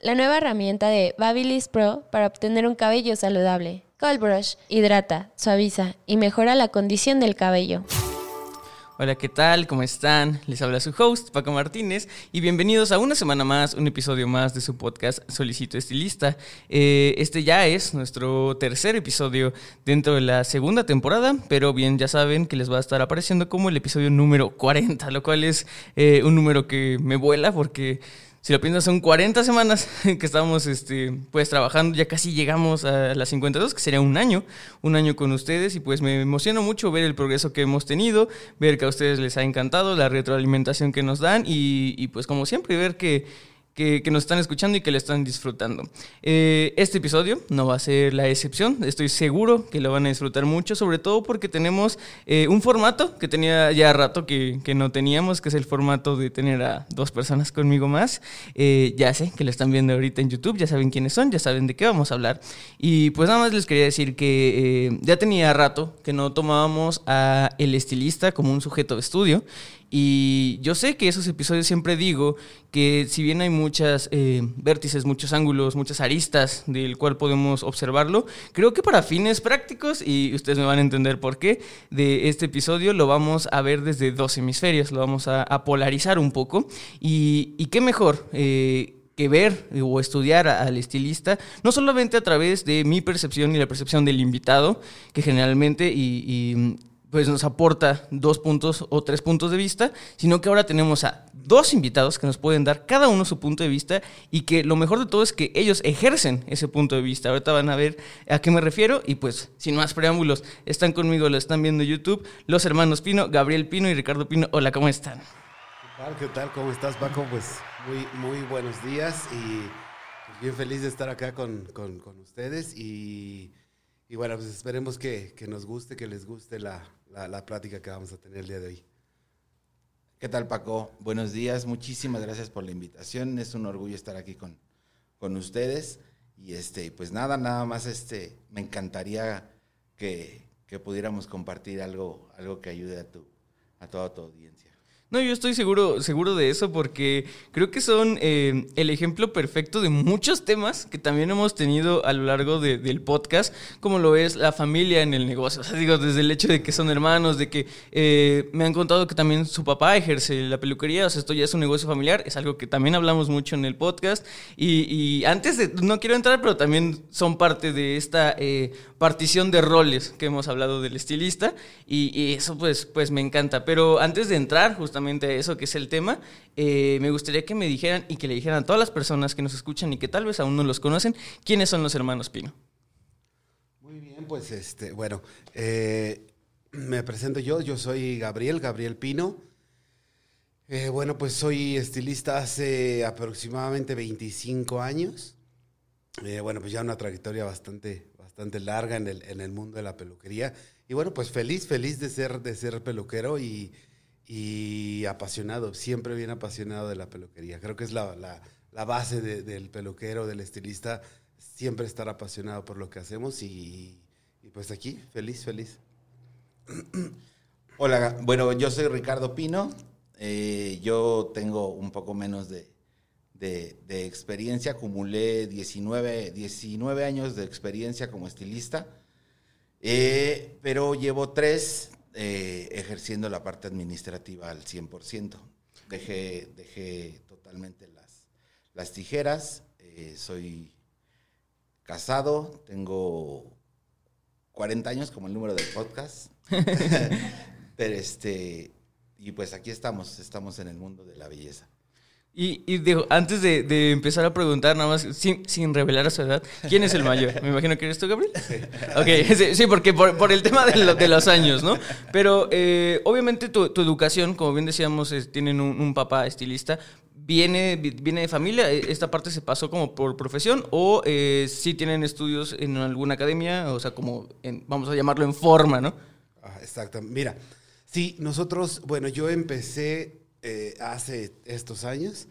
la nueva herramienta de Babyliss Pro para obtener un cabello saludable. Cold Brush hidrata, suaviza y mejora la condición del cabello. Hola, ¿qué tal? ¿Cómo están? Les habla su host, Paco Martínez, y bienvenidos a una semana más, un episodio más de su podcast Solicito Estilista. Eh, este ya es nuestro tercer episodio dentro de la segunda temporada, pero bien, ya saben que les va a estar apareciendo como el episodio número 40, lo cual es eh, un número que me vuela porque si lo piensas, son 40 semanas que estamos este, pues, trabajando, ya casi llegamos a las 52, que sería un año, un año con ustedes, y pues me emociona mucho ver el progreso que hemos tenido, ver que a ustedes les ha encantado, la retroalimentación que nos dan, y, y pues como siempre, ver que que, nos están escuchando y que le están disfrutando. Eh, este episodio no va a ser la excepción, estoy seguro que lo van a disfrutar mucho, sobre todo porque tenemos eh, un formato que tenía ya rato que, que, no teníamos, que es el formato de tener a dos personas conmigo más. Eh, ya sé que lo están viendo ahorita en YouTube, ya saben quiénes son, ya saben de qué vamos a hablar. Y pues nada más les quería decir que ya tenía rato que no tomábamos a el estilista como un sujeto de estudio. Y yo sé que esos episodios siempre digo que si bien hay muchas eh, vértices, muchos ángulos, muchas aristas del cual podemos observarlo, creo que para fines prácticos, y ustedes me van a entender por qué, de este episodio lo vamos a ver desde dos hemisferios, lo vamos a, polarizar un poco. Y, qué mejor. Eh, que ver o estudiar al estilista, no solamente a través de mi percepción y la percepción del invitado, que generalmente y, pues nos aporta dos puntos o tres puntos de vista, sino que ahora tenemos a dos invitados que nos pueden dar cada uno su punto de vista y que lo mejor de todo es que ellos ejercen ese punto de vista. Ahorita van a ver a qué me refiero y pues sin más preámbulos, están conmigo, lo están viendo en YouTube, los hermanos Pino, Gabriel Pino y Ricardo Pino. Hola, ¿cómo están? ¿Qué tal? ¿Qué tal? ¿Cómo estás, Paco? Pues muy, muy buenos días y pues, bien feliz de estar acá con, con, ustedes y, y, bueno, pues esperemos que, que nos guste, que les guste la, la, la, plática que vamos a tener el día de hoy. ¿Qué tal, Paco? Buenos días, muchísimas gracias por la invitación. Es un orgullo estar aquí con, con ustedes. Y este, pues nada, nada más este, me encantaría que, que pudiéramos compartir algo, algo que ayude a tu, a toda tu audiencia. No, yo estoy seguro, seguro de eso porque creo que son eh, el ejemplo perfecto de muchos temas que también hemos tenido a lo largo del podcast, como lo es la familia en el negocio. O sea, digo, desde el hecho de que son hermanos, de que eh, me han contado que también su papá ejerce la peluquería, o sea, esto ya es un negocio familiar, es algo que también hablamos mucho en el podcast. Y, antes de, no quiero entrar, pero también son parte de esta eh, partición de roles que hemos hablado del estilista y, y, eso pues, pues me encanta. Pero antes de entrar, justamente eso que es el tema, eh, me gustaría que me dijeran y que le dijeran a todas las personas que nos escuchan y que tal vez aún no los conocen, quiénes son los hermanos Pino. Muy bien, pues este, bueno, eh, me presento yo, yo soy Gabriel, Gabriel Pino. Eh, bueno, pues soy estilista hace aproximadamente 25 años. bueno, pues ya una trayectoria bastante, bastante larga en el, en el mundo de la peluquería. Y bueno, pues feliz, feliz de ser, de ser peluquero y, y apasionado, siempre bien apasionado de la peluquería. Creo que es la, la, base del peluquero, del estilista, siempre estar apasionado por lo que hacemos y, pues aquí, feliz, feliz. Hola, bueno, yo soy Ricardo Pino, eh, yo tengo un poco menos de, de, experiencia, acumulé 19, 19 años de experiencia como estilista, eh, pero llevo tres eh, ejerciendo la parte administrativa al 100%. Dejé, dejé totalmente las, las tijeras, eh, soy casado, tengo 40 años como el número del podcast. Pero este, y pues aquí estamos, estamos en el mundo de la belleza. Y, y digo, antes de, empezar a preguntar, nada más, sin, sin, revelar a su edad, ¿quién es el mayor? Me imagino que eres tú, Gabriel. Sí. Ok, sí, porque por, el tema de, de, los años, ¿no? Pero eh, obviamente tu, educación, como bien decíamos, tienen un, papá estilista. ¿Viene, ¿Viene de familia? ¿Esta parte se pasó como por profesión? ¿O eh, sí tienen estudios en alguna academia? O sea, como, en, vamos a llamarlo en forma, ¿no? Ah, exacto. Mira, sí, nosotros, bueno, yo empecé eh, hace estos años.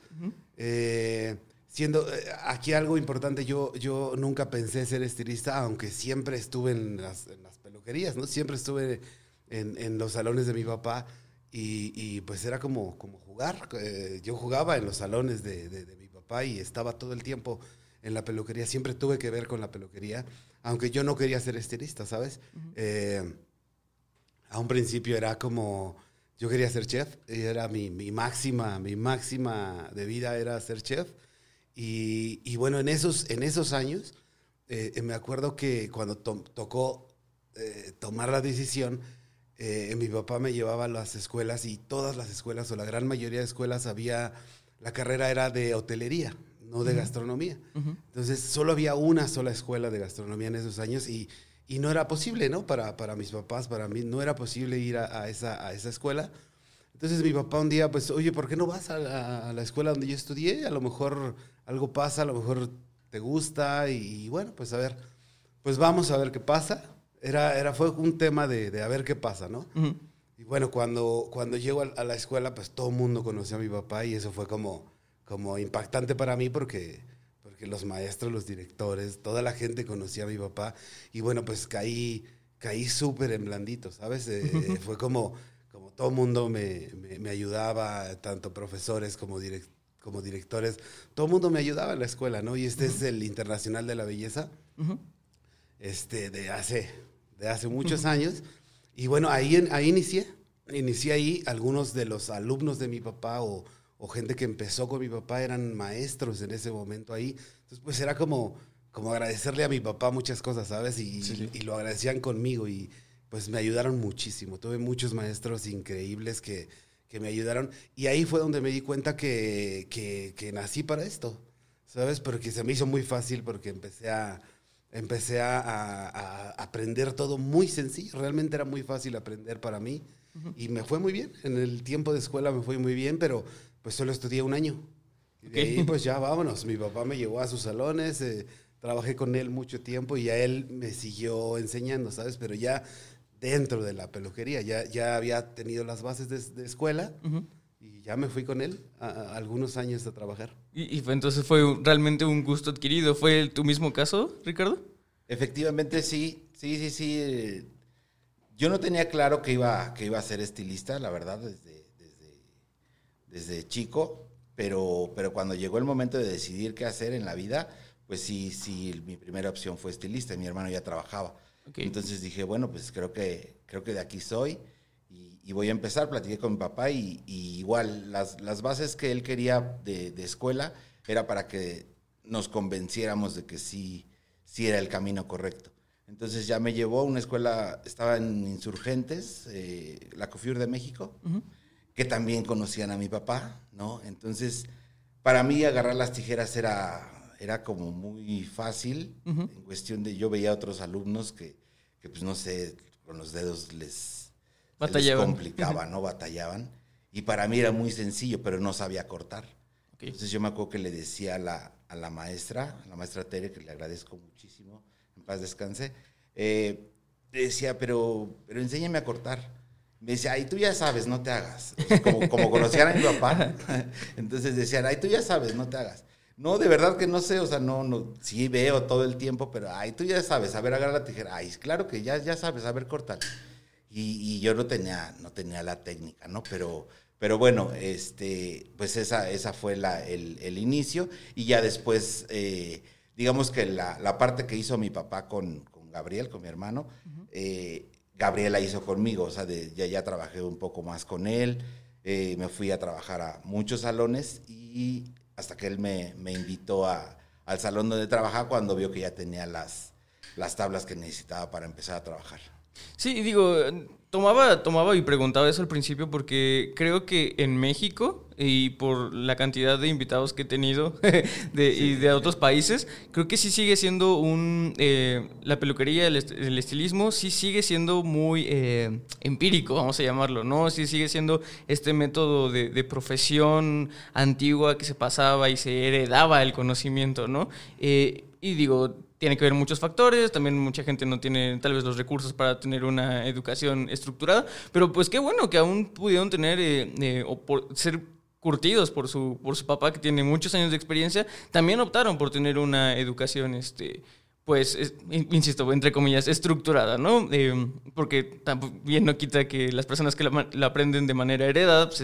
eh, siendo eh, aquí algo importante, yo, yo nunca pensé ser estilista, aunque siempre estuve en las, en las peluquerías, ¿no? Siempre estuve en, en, los salones de mi papá y, y pues era como, como jugar. Eh, yo jugaba en los salones de, de, de, mi papá y estaba todo el tiempo en la peluquería. Siempre tuve que ver con la peluquería, aunque yo no quería ser estilista, ¿sabes? Uh -huh. eh, a un principio era como, yo quería ser chef, y era mi, mi máxima, mi máxima de vida era ser chef. Y, y bueno, en esos, en esos años, eh, me acuerdo que cuando to tocó eh, tomar la decisión, eh, mi papá me llevaba a las escuelas y todas las escuelas, o la gran mayoría de escuelas, había, la carrera era de hotelería, no de uh -huh. gastronomía. Uh -huh. Entonces, solo había una sola escuela de gastronomía en esos años y, y no era posible, ¿no? Para, para mis papás, para mí, no era posible ir a, a, esa, a esa escuela. Entonces mi papá un día, pues, oye, ¿por qué no vas a la, a la, escuela donde yo estudié? A lo mejor algo pasa, a lo mejor te gusta y, y bueno, pues a ver, pues vamos a ver qué pasa. Era, era, fue un tema de, de a ver qué pasa, ¿no? Uh -huh. Y bueno, cuando, cuando llego a, la escuela, pues todo el mundo conocía a mi papá y eso fue como, como impactante para mí porque, porque los maestros, los directores, toda la gente conocía a mi papá y bueno, pues caí, caí súper en blandito, ¿sabes? Eh. Fue como como todo mundo me, me, me, ayudaba, tanto profesores como, direct, como directores, todo el mundo me ayudaba en la escuela, ¿no? Y este uh -huh. es el Internacional de la Belleza, uh -huh. este, de hace, de hace muchos uh -huh. años. Y bueno, ahí, ahí inicié, inicié ahí, algunos de los alumnos de mi papá o, o gente que empezó con mi papá eran maestros en ese momento ahí. Entonces, pues era como, como agradecerle a mi papá muchas cosas, ¿sabes? Y, sí. y, y lo agradecían conmigo y pues me ayudaron muchísimo. Tuve muchos maestros increíbles que, que me ayudaron. Y ahí fue donde me di cuenta que, que, que, nací para esto, ¿sabes? Porque se me hizo muy fácil porque empecé a, empecé a, a, a aprender todo muy sencillo. Realmente era muy fácil aprender para mí. Uh -huh. Y me fue muy bien. En el tiempo de escuela me fue muy bien, pero pues solo estudié un año. Y de ahí pues ya vámonos. Mi papá me llevó a sus salones. Eh, trabajé con él mucho tiempo y a él me siguió enseñando, ¿sabes? Pero ya dentro de la peluquería. Ya, ya había tenido las bases de, de escuela uh -huh. y ya me fui con él a, a algunos años a trabajar. ¿Y, y entonces fue realmente un gusto adquirido? ¿Fue tu mismo caso, Ricardo? Efectivamente, sí. Sí, sí, sí. Yo no tenía claro que iba, que iba a ser estilista, la verdad, desde, desde chico. Pero, pero cuando llegó el momento de decidir qué hacer en la vida, pues sí, sí, mi primera opción fue estilista. Mi hermano ya trabajaba. Okay. Entonces dije, bueno, pues creo que, creo que de aquí soy y, y voy a empezar. Platiqué con mi papá y, y igual las, las, bases que él quería de, de, escuela era para que nos convenciéramos de que sí, sí era el camino correcto. Entonces ya me llevó a una escuela, estaba en Insurgentes, eh, la COFIUR de México, uh -huh. Que también conocían a mi papá, ¿no? Entonces, para mí agarrar las tijeras era era como muy fácil uh -huh. en cuestión de yo veía a otros alumnos que, que pues no sé, con los dedos les, les complicaba. ¿no? Batallaban. Y para mí era muy sencillo, pero no sabía cortar. Okay. Entonces yo me acuerdo que le decía a la, a la maestra, a la maestra Tere, que le agradezco muchísimo, en paz descanse, eh, le decía, pero, pero enséñame a cortar. Me decía, ay, tú ya sabes, no te hagas. como, como conocían a mi papá. Entonces decían, ay, tú ya sabes, no te hagas. No, de verdad que no sé, o sea, no, no, sí veo todo el tiempo, pero, ay, tú ya sabes, a ver, agarra la tijera, ay, claro que ya, ya sabes, a ver. Y, y, yo no tenía, no tenía la técnica, ¿no? Pero, pero bueno, este, pues esa, esa fue la, el, el inicio, y ya después, eh, digamos que la, la, parte que hizo mi papá con, con Gabriel, con mi hermano, uh -huh. eh, Gabriela hizo conmigo, o sea, de, ya, trabajé un poco más con él, eh, me fui a trabajar a muchos salones y hasta que él me, invitó al salón donde trabajaba cuando vio que ya tenía las, las tablas que necesitaba para empezar a trabajar. Sí, digo, tomaba, tomaba y preguntaba eso al principio porque creo que en México y por la cantidad de invitados que he tenido de, y de otros países, creo que sí sigue siendo un... Eh, la peluquería, el, estilismo, sí sigue siendo muy eh, empírico, vamos a llamarlo, ¿no? Sí sigue siendo este método de, de, profesión antigua que se pasaba y se heredaba el conocimiento, ¿no? Eh, y digo, tiene que ver muchos factores, también mucha gente no tiene tal vez los recursos para tener una educación estructurada, pero pues qué bueno que aún pudieron tener eh, eh, o por ser curtidos por su, por su papá que tiene muchos años de experiencia, también optaron por tener una educación, este, pues, insisto, entre comillas, estructurada, ¿no? Eh, porque también no quita que las personas que la, aprenden de manera heredada, pues,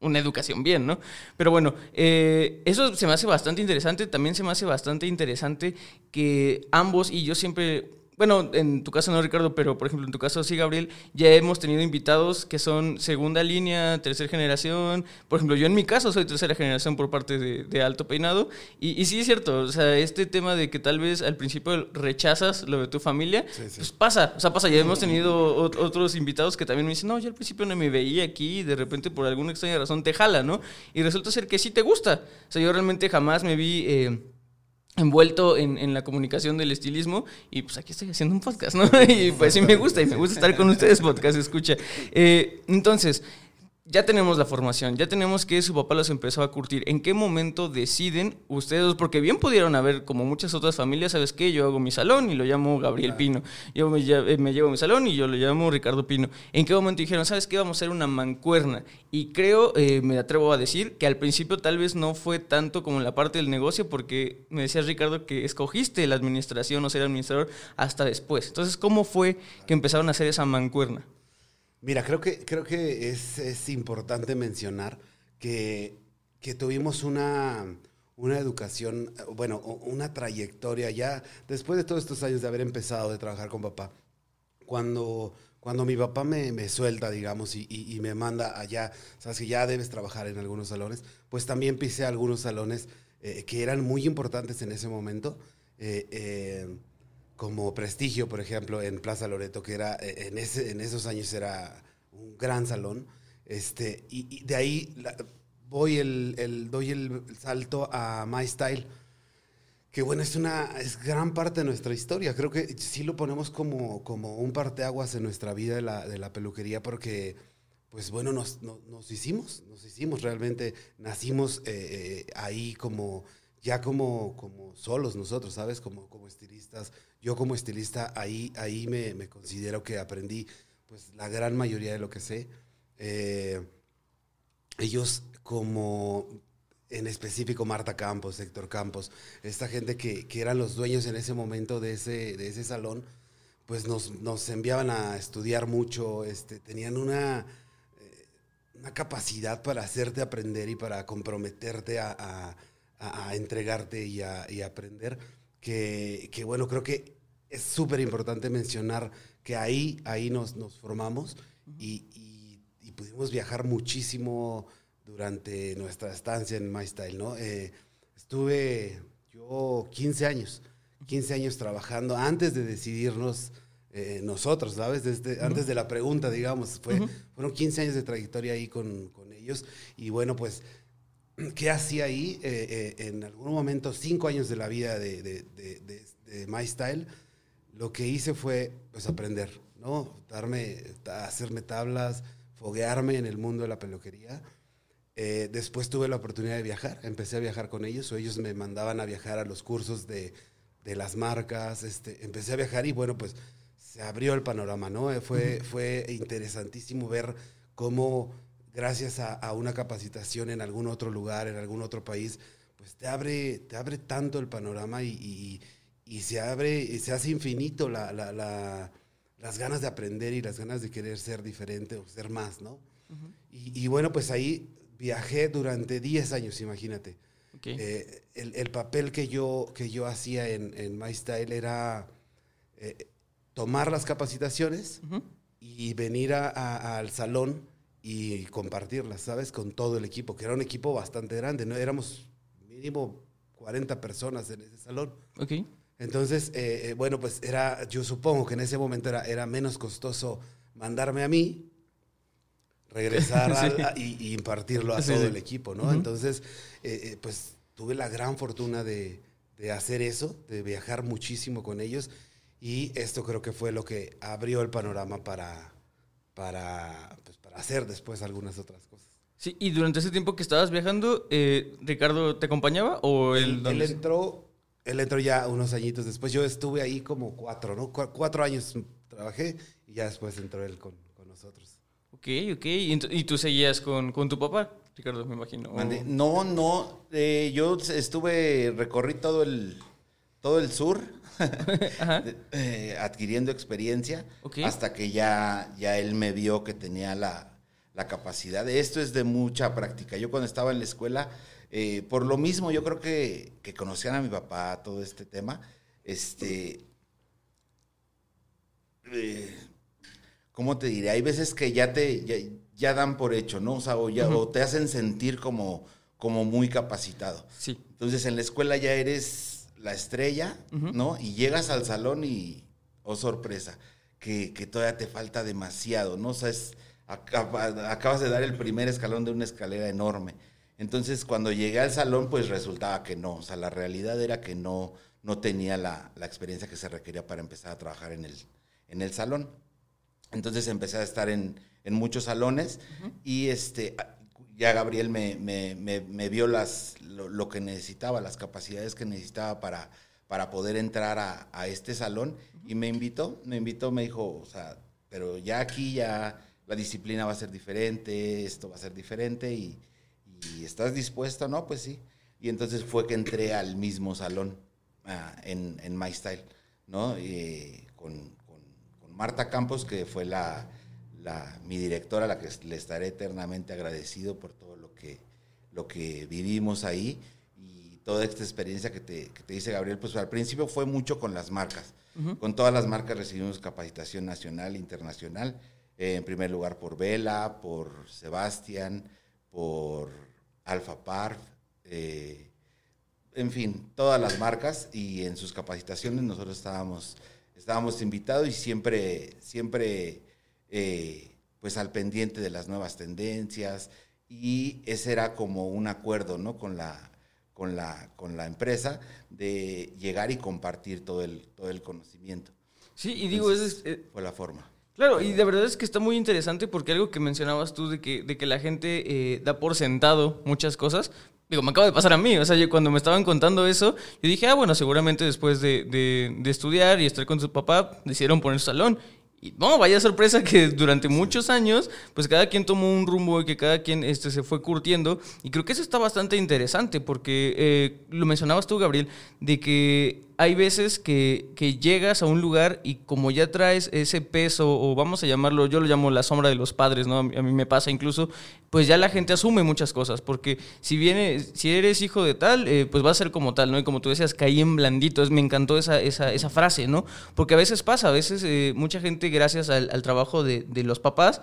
una educación bien, ¿no? Pero bueno, eh, eso se me hace bastante interesante. También se me hace bastante interesante que ambos, y yo siempre bueno, en tu caso no, Ricardo, pero por ejemplo en tu caso sí, Gabriel, ya hemos tenido invitados que son segunda línea, tercera generación. Por ejemplo, yo en mi caso soy tercera generación por parte de, Alto Peinado. Y, sí es cierto, o sea, este tema de que tal vez al principio rechazas lo de tu familia, pues pasa, o sea, pasa. Ya hemos tenido otros invitados que también me dicen, no, yo al principio no me veía aquí y de repente por alguna extraña razón te jala, ¿no? Y resulta ser que sí te gusta. O sea, yo realmente jamás me vi... Eh, envuelto en, en, la comunicación del estilismo y pues aquí estoy haciendo un podcast, ¿no? Y pues sí me gusta y me gusta estar con ustedes, podcast escucha. Eh, entonces, ya tenemos la formación, ya tenemos que su papá los empezó a curtir. ¿En qué momento deciden ustedes? Porque bien pudieron haber, como muchas otras familias, ¿sabes qué? Yo hago mi salón y lo llamo Gabriel Pino. Yo me, eh, me, llevo mi salón y yo lo llamo Ricardo Pino. ¿En qué momento dijeron, ¿sabes qué? Vamos a hacer una mancuerna. Y creo, eh, me atrevo a decir, que al principio tal vez no fue tanto como la parte del negocio, porque me decía Ricardo que escogiste la administración o ser administrador hasta después. Entonces, ¿cómo fue que empezaron a hacer esa mancuerna? Mira, creo que, creo que es, importante mencionar que, tuvimos una, una educación, bueno, una trayectoria ya, después de todos estos años de haber empezado de trabajar con papá, cuando, cuando mi papá me, suelta, digamos, y, me manda allá, sabes que ya debes trabajar en algunos salones, pues también pisé algunos salones eh, que eran muy importantes en ese momento. Eh, eh, como Prestigio, por ejemplo, en Plaza Loreto, que era eh, en, ese, en esos años era un gran salón. Este, y, de ahí voy el, doy el salto a My Style, que bueno, es una es gran parte de nuestra historia. Creo que sí lo ponemos como, como un parteaguas en nuestra vida de la, de la peluquería, porque pues bueno, nos, nos, hicimos, nos hicimos realmente, nacimos eh, eh, ahí como, ya como, como solos nosotros, ¿sabes? Como, como estilistas yo como estilista ahí, ahí me, considero que aprendí pues la gran mayoría de lo que sé. Eh, ellos como en específico Marta Campos, Héctor Campos, esta gente que, eran los dueños en ese momento de ese, de ese salón, pues nos, enviaban a estudiar mucho, este, tenían una, eh, una capacidad para hacerte aprender y para comprometerte a, entregarte y a, y aprender que, bueno, creo que es súper importante mencionar que ahí, ahí nos, nos formamos y, pudimos viajar muchísimo durante nuestra estancia en MyStyle, ¿no? Eh, estuve yo 15 años, 15 años trabajando antes de decidirnos eh, nosotros, ¿sabes? Desde, Antes de la pregunta, digamos, fue, fueron 15 años de trayectoria ahí con, con ellos y bueno, pues ¿Qué hacía ahí? Eh, eh, en algún momento, cinco años de la vida de, de, de, My Style, lo que hice fue pues aprender, ¿no? Darme, hacerme tablas, foguearme en el mundo de la peluquería. Eh, después tuve la oportunidad de viajar, empecé a viajar con ellos, o ellos me mandaban a viajar a los cursos de, de las marcas, este, empecé a viajar y bueno, pues se abrió el panorama, ¿no? Fue, fue interesantísimo ver cómo gracias a, una capacitación en algún otro lugar, en algún otro país, pues te abre, te abre tanto el panorama y, se abre, y se hace infinito las ganas de aprender y las ganas de querer ser diferente o ser más, ¿no? y, bueno, pues ahí viajé durante 10 años, imagínate. Eh, el, papel que yo, que yo hacía en, en MyStyle era eh, tomar las capacitaciones y venir al salón y compartirlas, ¿sabes? Con todo el equipo, que era un equipo bastante grande, ¿no? Éramos mínimo 40 personas en ese salón. Ok. Entonces, eh, eh, bueno, pues era, yo supongo que en ese momento era, era menos costoso mandarme a mí regresar Sí. a- y, y impartirlo a Sí, todo sí. el equipo, ¿no? Ujú. Entonces, eh, eh, pues tuve la gran fortuna de, de hacer eso, de viajar muchísimo con ellos y esto creo que fue lo que abrió el panorama para, para hacer después algunas otras cosas. Sí, y durante ese tiempo que estabas viajando, eh, ¿Ricardo te acompañaba o él, Él, él dónde- entró, él entró ya unos añitos después. Yo estuve ahí como cuatro, ¿no? Cu- cuatro años trabajé y ya después entró él con, con nosotros. Ok, ok. ¿Y, y tú seguías con, con tu papá, Ricardo, me imagino? Mande. No, no. eh, yo estuve, recorrí todo el, todo el sur, Ajá. eh, adquiriendo experiencia, hasta que ya, ya él me vio que tenía la, la capacidad. Esto es de mucha práctica. Yo cuando estaba en la escuela, eh, por lo mismo, yo creo que, que conocían a mi papá todo este tema. Este. eh, ¿Cómo te diré? Hay veces que ya te ya, ya dan por hecho, ¿no? O sea, o, ya- o te hacen sentir como, como muy capacitado. Sí. Entonces en la escuela ya eres la estrella. ¿no? Y llegas al salón y, oh sorpresa, que, que todavía te falta demasiado, ¿no? O sea, es- acaba- acabas de dar el primer escalón de una escalera enorme. Entonces cuando llegué al salón, pues resultaba que no, o sea, la realidad era que no, no tenía la, la experiencia que se requería para empezar a trabajar en el, en el salón. Entonces empecé a estar en, en muchos salones y este, ya Gabriel me, vio lo, que necesitaba, las capacidades que necesitaba para, poder entrar a, este salón y me invitó, me invitó, me dijo, o sea, pero ya aquí ya la disciplina va a ser diferente, esto va a ser diferente y, ¿estás dispuesto? No, pues sí. Y entonces fue que entré al mismo salón ah, en, en My Style, ¿no? Eh, con Marta Campos, que fue la, la- mi directora, a la que le estaré eternamente agradecido por todo lo que, lo que vivimos ahí y toda esta experiencia que te, que te dice Gabriel, pues al principio fue mucho con las marcas. Con todas las marcas recibimos capacitación nacional e internacional. Eh, en primer lugar por Vela, por Sebastián, por Alfa Parf, eh, en fin, todas las marcas y en sus capacitaciones nosotros estábamos, estábamos invitados y siempre, siempre eh, pues al pendiente de las nuevas tendencias y ese era como un acuerdo ¿no? con, la, con, la, con la empresa de llegar y compartir todo el, todo el conocimiento. Sí, y digo, es, eh, fue la forma. Claro, y de verdad es que está muy interesante porque algo que mencionabas tú de que, de que la gente eh, da por sentado muchas cosas. Digo, me acaba de pasar a mí. O sea, yo cuando me estaban contando eso, yo dije, ah, bueno, seguramente después de, de- de estudiar y estar con su papá, decidieron poner su salón. Y no, vaya sorpresa que durante muchos años, pues cada quien tomó un rumbo y que cada quien este, se fue curtiendo. Y creo que eso está bastante interesante porque eh, lo mencionabas tú, Gabriel, de que hay veces que, que llegas a un lugar y como ya traes ese peso, o vamos a llamarlo, yo lo llamo la sombra de los padres, ¿no? A mí, me pasa incluso, pues ya la gente asume muchas cosas, porque si viene, si eres hijo de tal, eh, pues va a ser como tal, ¿no? Y como tú decías, caí en blandito, me encantó esa, esa, esa frase, ¿no? Porque a veces pasa, a veces eh, mucha gente, gracias al, al trabajo de, de los papás,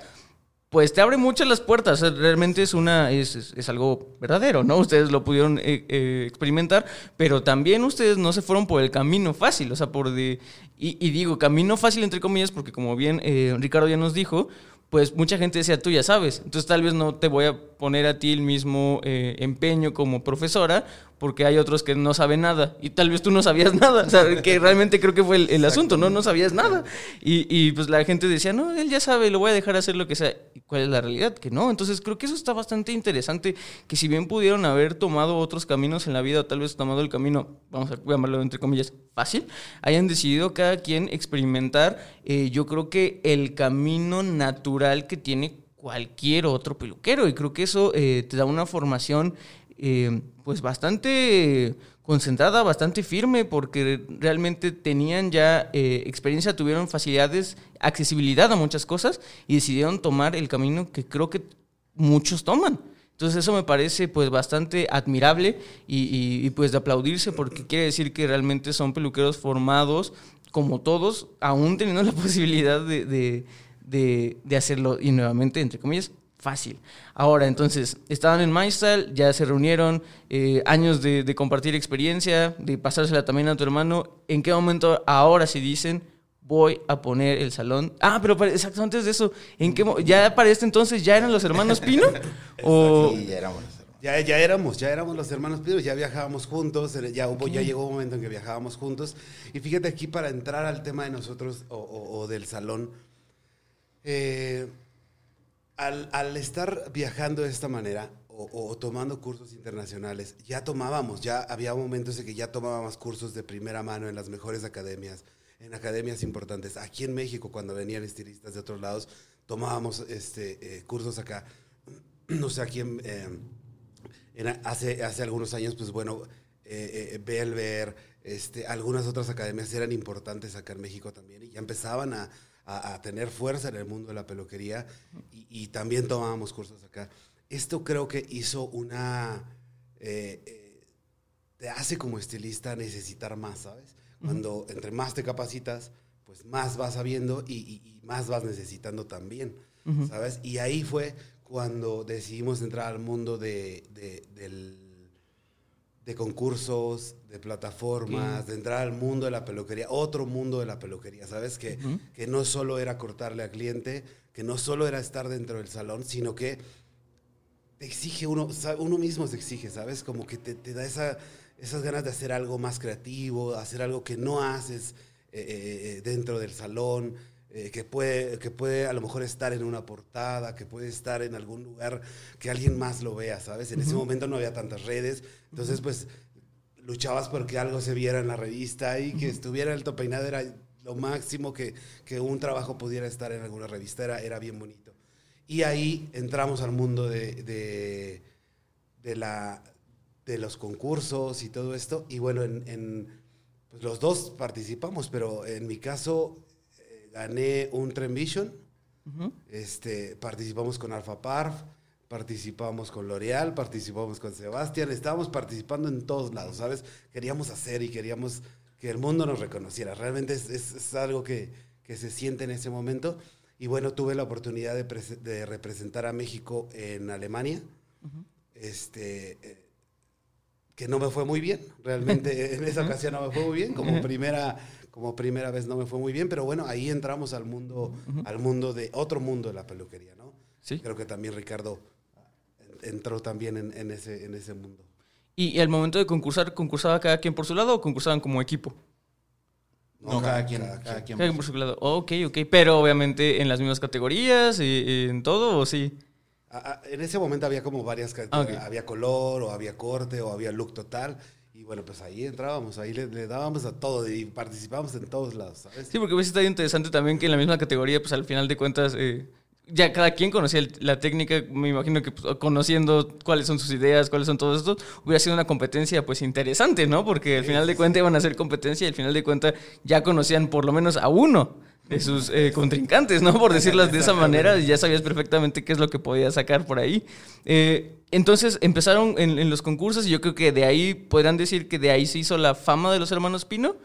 pues te abre muchas las puertas. Sea, Realmente es una es, es- es algo verdadero, ¿no? Ustedes lo pudieron eh, eh, experimentar, pero también ustedes no se fueron por el camino fácil, o sea, por de y, y digo camino fácil entre comillas porque como bien eh, Ricardo ya nos dijo. Pues mucha gente decía, tú ya sabes, entonces tal vez no te voy a poner a ti el mismo eh, empeño como profesora, porque hay otros que no saben nada, y tal vez tú no sabías nada, o sea, que realmente creo que fue el, el asunto, ¿no? No sabías nada. Y, y, pues la gente decía, no, él ya sabe, lo voy a dejar hacer lo que sea. ¿Y cuál es la realidad? Que no. Entonces creo que eso está bastante interesante, que si bien pudieron haber tomado otros caminos en la vida, o tal vez tomado el camino, vamos a llamarlo entre comillas, fácil, hayan decidido cada quien experimentar, eh, yo creo que el camino natural que tiene cualquier otro peluquero. Y creo que eso eh, te da una formación eh, pues bastante concentrada, bastante firme, porque realmente tenían ya eh, experiencia, tuvieron facilidades, accesibilidad a muchas cosas y decidieron tomar el camino que creo que muchos toman. Entonces eso me parece pues bastante admirable y, pues de aplaudirse porque quiere decir que realmente son peluqueros formados como todos, aún teniendo la posibilidad de, de- de- de hacerlo y nuevamente, entre comillas, fácil. Ahora, entonces, estaban en MyStyle, ya se reunieron, eh, años de, de compartir experiencia, de pasársela también a tu hermano. ¿En qué momento ahora sí dicen, voy a poner el salón. Ah, pero para- exacto, antes de eso, ¿en qué ya para este entonces ya eran los hermanos Pino? o Sí, ya éramos los hermanos. Ya, ya éramos, ya éramos los hermanos Pino, ya viajábamos juntos, ya, hubo, ya llegó un momento en que viajábamos juntos. Y fíjate aquí para entrar al tema de nosotros o, o- o del salón, eh, al, estar viajando de esta manera o, tomando cursos internacionales, ya tomábamos, ya había momentos en que ya tomábamos cursos de primera mano en las mejores academias, en academias importantes. Aquí en México, cuando venían estilistas de otros lados, tomábamos este, eh, cursos acá. No sé, aquí eh, en hace, hace algunos años, pues bueno, eh, eh, Belver, este, algunas otras academias eran importantes acá en México también y ya empezaban a, a- a tener fuerza en el mundo de la peluquería y, y también tomábamos cursos acá. Esto creo que hizo una... eh, eh, te hace como estilista necesitar más, ¿sabes? Cuando entre más te capacitas, pues más vas sabiendo y, y- y más vas necesitando también, ¿sabes? Y ahí fue cuando decidimos entrar al mundo de, de- del- de concursos, de plataformas, de entrar al mundo de la peluquería, otro mundo de la peluquería, ¿sabes? Que, que no solo era cortarle al cliente, que no solo era estar dentro del salón, sino que te exige uno, uno mismo se exige, ¿sabes? Como que te, te da esa, esas ganas de hacer algo más creativo, hacer algo que no haces eh, eh, eh, dentro del salón, eh, que, puede, que puede a lo mejor estar en una portada, que puede estar en algún lugar que alguien más lo vea, ¿sabes? En ese momento no había tantas redes, entonces pues luchabas porque algo se viera en la revista y que estuviera el top peinado era lo máximo que, que un trabajo pudiera estar en alguna revista, era, era bien bonito. Y ahí entramos al mundo de, de, de la, de los concursos y todo esto. Y bueno, en, en, pues los dos participamos, pero en mi caso gané un Trend este, participamos con Alpha Parf, participamos con L'Oreal, participamos con Sebastián, estábamos participando en todos lados, ¿sabes? Queríamos hacer y queríamos que el mundo nos reconociera. Realmente es, es- es algo que, que se siente en ese momento. Y bueno, tuve la oportunidad de, de representar a México en Alemania. Este, eh, que no me fue muy bien, realmente en esa ocasión no me fue muy bien, como primera, como primera vez no me fue muy bien, pero bueno, ahí entramos al mundo, al mundo de, otro mundo de la peluquería, ¿no? Sí. Creo que también Ricardo entró también en, en ese, en ese mundo. Y al momento de concursar, ¿concursaba cada quien por su lado o concursaban como equipo? No, cada, quien, cada, Cada quien. quien por su lado. Ok, ok. Pero obviamente en las mismas categorías, y, en todo, ¿o sí? A- en ese momento había como varias Ah, ok. categorías, había color o había corte o había look total. Y bueno, pues ahí entrábamos, ahí le, le dábamos a todo y participábamos en todos lados, ¿sabes? Sí, porque a veces está interesante también que en la misma categoría, pues al final de cuentas, eh, ya cada quien conocía el- la técnica, me imagino que pues, conociendo cuáles son sus ideas, cuáles son todos estos, hubiera sido una competencia pues interesante, ¿no? Porque al final de cuentas iban a hacer competencia y al final de cuentas ya conocían por lo menos a uno de sus eh, contrincantes, ¿no? Por decirlas de esa manera, ya sabías perfectamente qué es lo que podías sacar por ahí. Eh, entonces empezaron en, en los concursos y yo creo que de ahí, podrán decir que de ahí se hizo la fama de los hermanos Pino.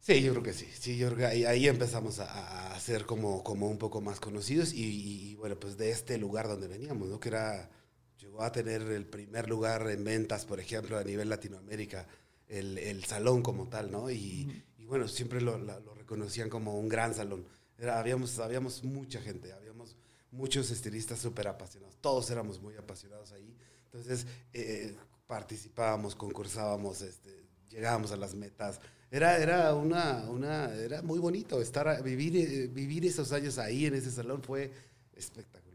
Sí, yo creo que sí. Sí, yo creo que ahí, ahí empezamos a, a ser como, como un poco más conocidos y, y, bueno, pues de este lugar donde veníamos, ¿no? Que era, llegó a tener el primer lugar en ventas, por ejemplo, a nivel Latinoamérica, el, el salón como tal, ¿no? Y, y bueno, siempre lo, lo reconocían como un gran salón. Era, habíamos, habíamos mucha gente, habíamos muchos estilistas súper apasionados. Todos éramos muy apasionados ahí. Entonces, eh, participábamos, concursábamos, este, llegábamos a las metas. Era, era una, una, era muy bonito estar, vivir, eh, vivir esos años ahí en ese salón fue espectacular.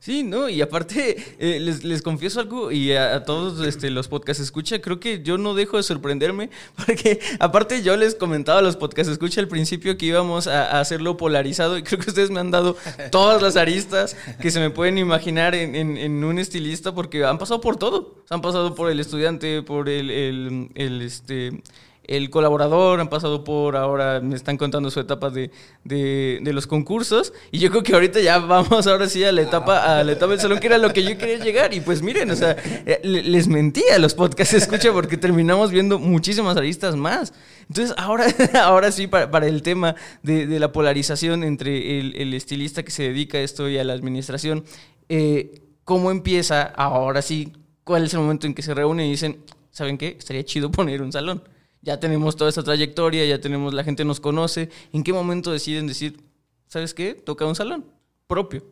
Sí, ¿no? Y aparte, eh, les, les confieso algo, y a, todos este, los podcasts escucha, creo que yo no dejo de sorprenderme, porque aparte yo les comentaba a los podcasts escucha al principio que íbamos a, a hacerlo polarizado, y creo que ustedes me han dado todas las aristas que se me pueden imaginar en, en- en un estilista, porque han pasado por todo. Han pasado por el estudiante, por el, el, el, este el colaborador, han pasado por ahora, me están contando su etapa de, de, los concursos. Y yo creo que ahorita ya vamos ahora sí a la etapa, a la etapa del salón, que era lo que yo quería llegar. Y pues miren, o sea, eh, le- les mentí a los podcasts, escucha, porque terminamos viendo muchísimas aristas más. Entonces, ahora, ahora sí, para, para el tema de, de la polarización entre el, el estilista que se dedica a esto y a la administración, eh, ¿cómo empieza ahora sí? ¿Cuál es el momento en que se reúnen y dicen, ¿saben qué? Estaría chido poner un salón. Ya tenemos toda esa trayectoria, ya tenemos, la gente nos conoce. ¿En qué momento deciden decir, ¿sabes qué? Toca un salón propio.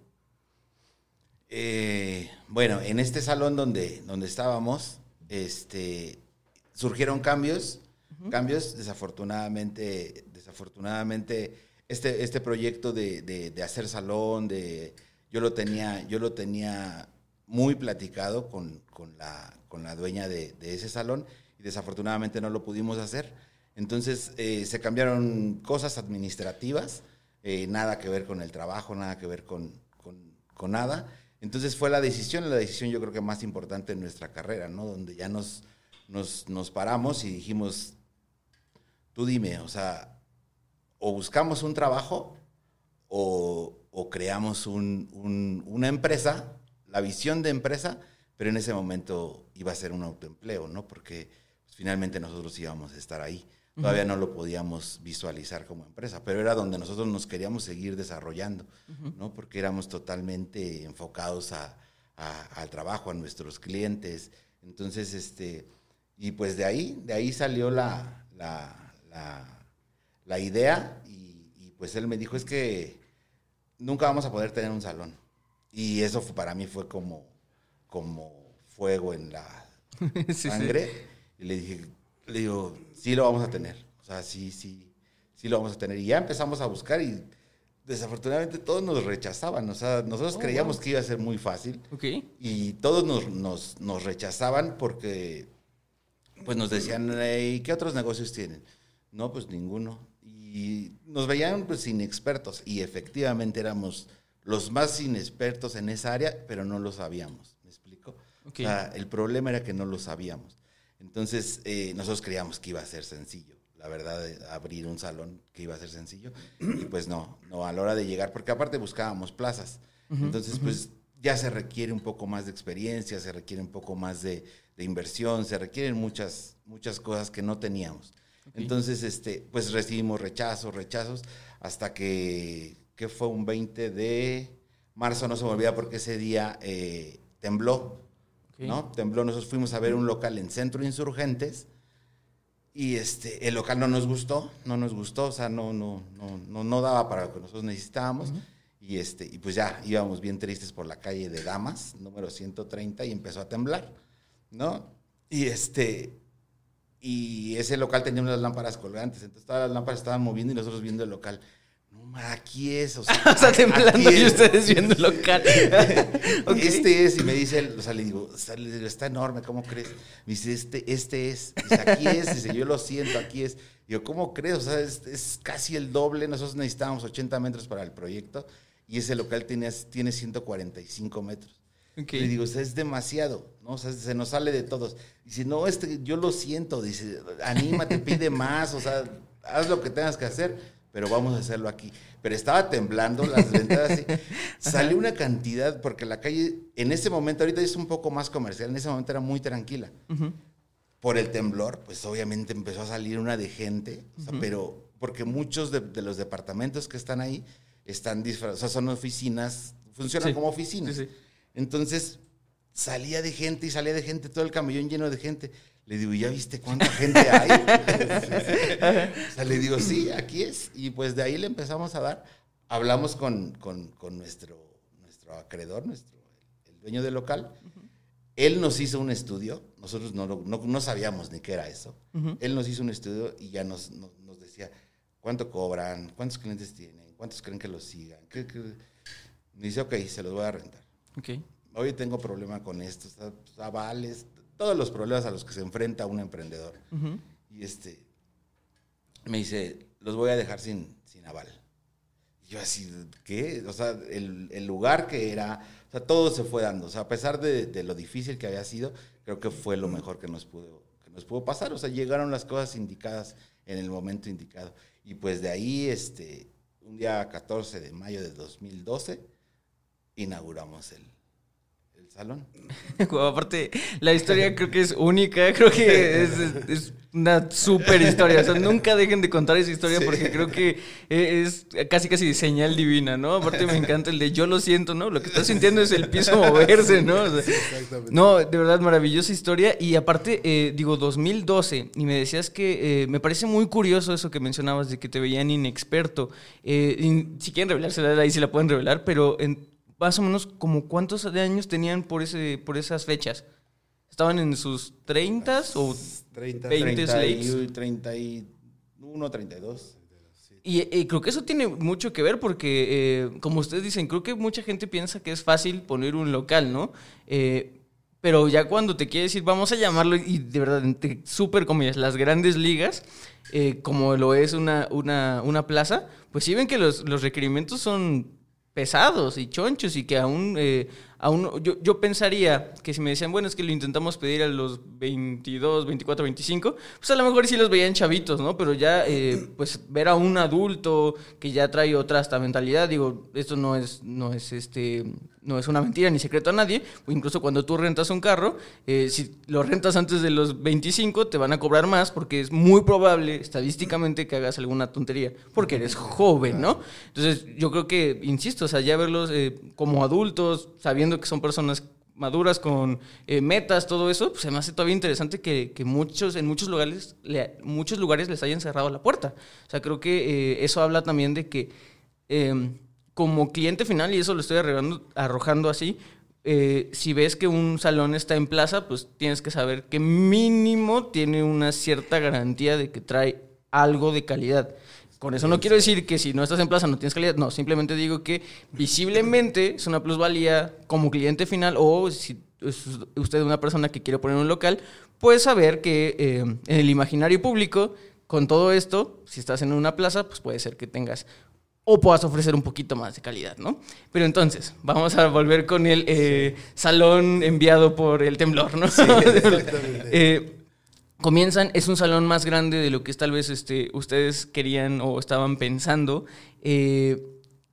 Eh, bueno, en este salón donde, donde estábamos, este, surgieron cambios, cambios, desafortunadamente, desafortunadamente, este, este proyecto de, de, hacer salón, de, yo lo tenía, yo lo tenía muy platicado con, con, la, con la dueña de, de, ese salón y desafortunadamente no lo pudimos hacer. Entonces eh, se cambiaron cosas administrativas, eh, nada que ver con el trabajo, nada que ver con, con, con nada. Entonces fue la decisión, la decisión yo creo que más importante en nuestra carrera, ¿no? Donde ya nos, nos, nos paramos y dijimos, tú dime, o sea, o buscamos un trabajo o, o creamos un, un, una empresa, la visión de empresa, pero en ese momento iba a ser un autoempleo, ¿no? Porque pues, finalmente nosotros íbamos a estar ahí. Todavía no lo podíamos visualizar como empresa, pero era donde nosotros nos queríamos seguir desarrollando, ¿no? Porque éramos totalmente enfocados a, al trabajo, a nuestros clientes. Entonces, este, y pues de ahí, de ahí salió la, la, la, idea y, y, pues él me dijo, es que nunca vamos a poder tener un salón. Y eso para mí fue como, como fuego en la sangre. Y le dije, le digo, sí lo vamos a tener. O sea, sí, sí, sí lo vamos a tener. Y ya empezamos a buscar y desafortunadamente todos nos rechazaban. O sea, nosotros oh, creíamos que iba a ser muy fácil. Y todos nos, nos, nos, rechazaban porque pues nos decían, ¿y qué otros negocios tienen? No, pues ninguno. Y nos veían pues inexpertos. Y efectivamente éramos los más inexpertos en esa área, pero no lo sabíamos. ¿Me explico? O sea, el problema era que no lo sabíamos. Entonces, eh, nosotros creíamos que iba a ser sencillo, la verdad, abrir un salón que iba a ser sencillo. Y pues no, no, a la hora de llegar, porque aparte buscábamos plazas. Entonces, pues ya se requiere un poco más de experiencia, se requiere un poco más de, inversión, se requieren muchas, muchas cosas que no teníamos. Entonces, este, pues recibimos rechazos, rechazos, hasta que, que fue un 20 de marzo, no se me olvida porque ese día eh, tembló ¿no? Tembló, nosotros fuimos a ver un local en Centro Insurgentes y este, el local no nos gustó, no nos gustó, o sea, no, no, no, no, daba para lo que nosotros necesitábamos. Y, este, y pues ya íbamos bien tristes por la calle de Damas, número 130, y empezó a temblar, ¿no? Y este, y ese local tenía unas lámparas colgantes, entonces todas las lámparas estaban moviendo y nosotros viendo el local aquí es, o sea, o temblando y ustedes viendo el local. Este es, y me dice, o sea, le digo, está, enorme, ¿cómo crees? Me dice, este, este es, dice, aquí es, dice, yo lo siento, aquí es. Digo, ¿cómo crees? O sea, es, casi el doble, nosotros necesitábamos 80 metros para el proyecto y ese local tiene, tiene 145 metros. Le digo, o sea, es demasiado, ¿no? O sea, se nos sale de todos. Dice, no, este, yo lo siento, dice, anímate, pide más, o sea, haz lo que tengas que hacer pero vamos a hacerlo aquí. Pero estaba temblando las ventanas salió una cantidad, porque la calle en ese momento, ahorita es un poco más comercial, en ese momento era muy tranquila. Por el temblor, pues obviamente empezó a salir una de gente, pero porque muchos de, los departamentos que están ahí están disfrazados, o sea, son oficinas, funcionan como oficinas. Entonces salía de gente y salía de gente, todo el camellón lleno de gente. Le digo, ¿ya viste cuánta gente hay? o sea, le digo, sí, aquí es. Y pues de ahí le empezamos a dar. Hablamos con, con, con nuestro, nuestro acreedor, nuestro, el dueño del local. Él nos hizo un estudio. Nosotros no, no, no sabíamos ni qué era eso. Él nos hizo un estudio y ya nos, nos, decía cuánto cobran, cuántos clientes tienen, cuántos creen que los sigan. ¿Qué, Me dice, ok, se los voy a rentar. Okay. Hoy tengo problema con esto, avales, todos los problemas a los que se enfrenta un emprendedor. Y este, me dice, los voy a dejar sin, sin aval. Y yo así, ¿qué? O sea, el, el, lugar que era, o sea, todo se fue dando. O sea, a pesar de, de, lo difícil que había sido, creo que fue lo mejor que nos pudo, que nos pudo pasar. O sea, llegaron las cosas indicadas en el momento indicado. Y pues de ahí, este, un día 14 de mayo de 2012, inauguramos el, el salón. Aparte, la historia creo que es única, creo que es, es una súper historia. O sea, nunca dejen de contar esa historia porque creo que es casi casi señal divina, ¿no? Aparte me encanta el de yo lo siento, ¿no? Lo que estás sintiendo es el piso moverse, ¿no? O sea, Exactamente. no, de verdad, maravillosa historia. Y aparte, eh, digo, 2012, y me decías que eh, me parece muy curioso eso que mencionabas de que te veían inexperto. Eh, si quieren revelarse ahí sí la pueden revelar, pero en más o menos como cuántos años tenían por, ese, por esas fechas. ¿Estaban en sus 30 o 30, 20 30 y- slates? 31, 32. Y, y creo que eso tiene mucho que ver porque, eh, como ustedes dicen, creo que mucha gente piensa que es fácil poner un local, ¿no? Eh, pero ya cuando te quieres decir, vamos a llamarlo, y de verdad, entre súper comillas, las grandes ligas, eh, como lo es una, una, una plaza, pues sí ven que los, los requerimientos son pesados y chonchos y que aún, eh, aún yo, yo pensaría que si me decían, bueno, es que lo intentamos pedir a los 22, 24, 25, pues a lo mejor sí los veían chavitos, ¿no? Pero ya, eh, pues ver a un adulto que ya trae otra hasta mentalidad, digo, esto no es, no es este, no es una mentira ni secreto a nadie, o incluso cuando tú rentas un carro, eh, si lo rentas antes de los 25, te van a cobrar más porque es muy probable, estadísticamente, que hagas alguna tontería, porque eres joven, ¿no? Entonces, yo creo que, insisto, o sea, ya verlos eh, como adultos, sabiendo que son personas maduras con eh, metas, todo eso, pues se me hace todavía interesante que, que muchos, en muchos lugares, le- muchos lugares les hayan cerrado la puerta. O sea, creo que eh, eso habla también de que eh, como cliente final, y eso lo estoy arrojando, arrojando así, eh, si ves que un salón está en plaza, pues tienes que saber que mínimo tiene una cierta garantía de que trae algo de calidad. Con eso no quiero decir que si no estás en plaza no tienes calidad, no, simplemente digo que visiblemente es una plusvalía como cliente final o si es usted una persona que quiere poner un local, puede saber que eh, en el imaginario público, con todo esto, si estás en una plaza, pues puede ser que tengas o puedas ofrecer un poquito más de calidad, ¿no? Pero entonces, vamos a volver con el eh, salón enviado por el temblor, ¿no? exactamente. Eh, comienzan, es un salón más grande de lo que tal vez este, ustedes querían o estaban pensando. Eh,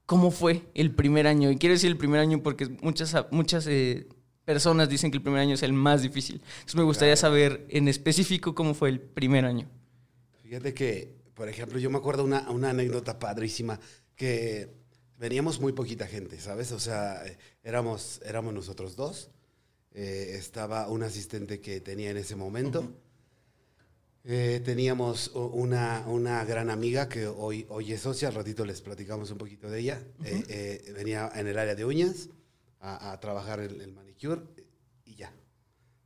¿Cómo fue el primer año? Y quiero decir el primer año porque muchas, muchas personas dicen que el primer año es el más difícil. Entonces me gustaría saber en específico cómo fue el primer año. Fíjate que, por ejemplo, yo me acuerdo una, una anécdota padrísima que veníamos muy poquita gente, ¿sabes? O sea, éramos, éramos nosotros dos. eh, estaba un asistente que tenía en ese momento. Eh, teníamos una, una gran amiga que hoy, hoy es socia, al ratito les platicamos un poquito de ella. Eh, eh, venía en el área de uñas a, a trabajar el, el manicure y ya.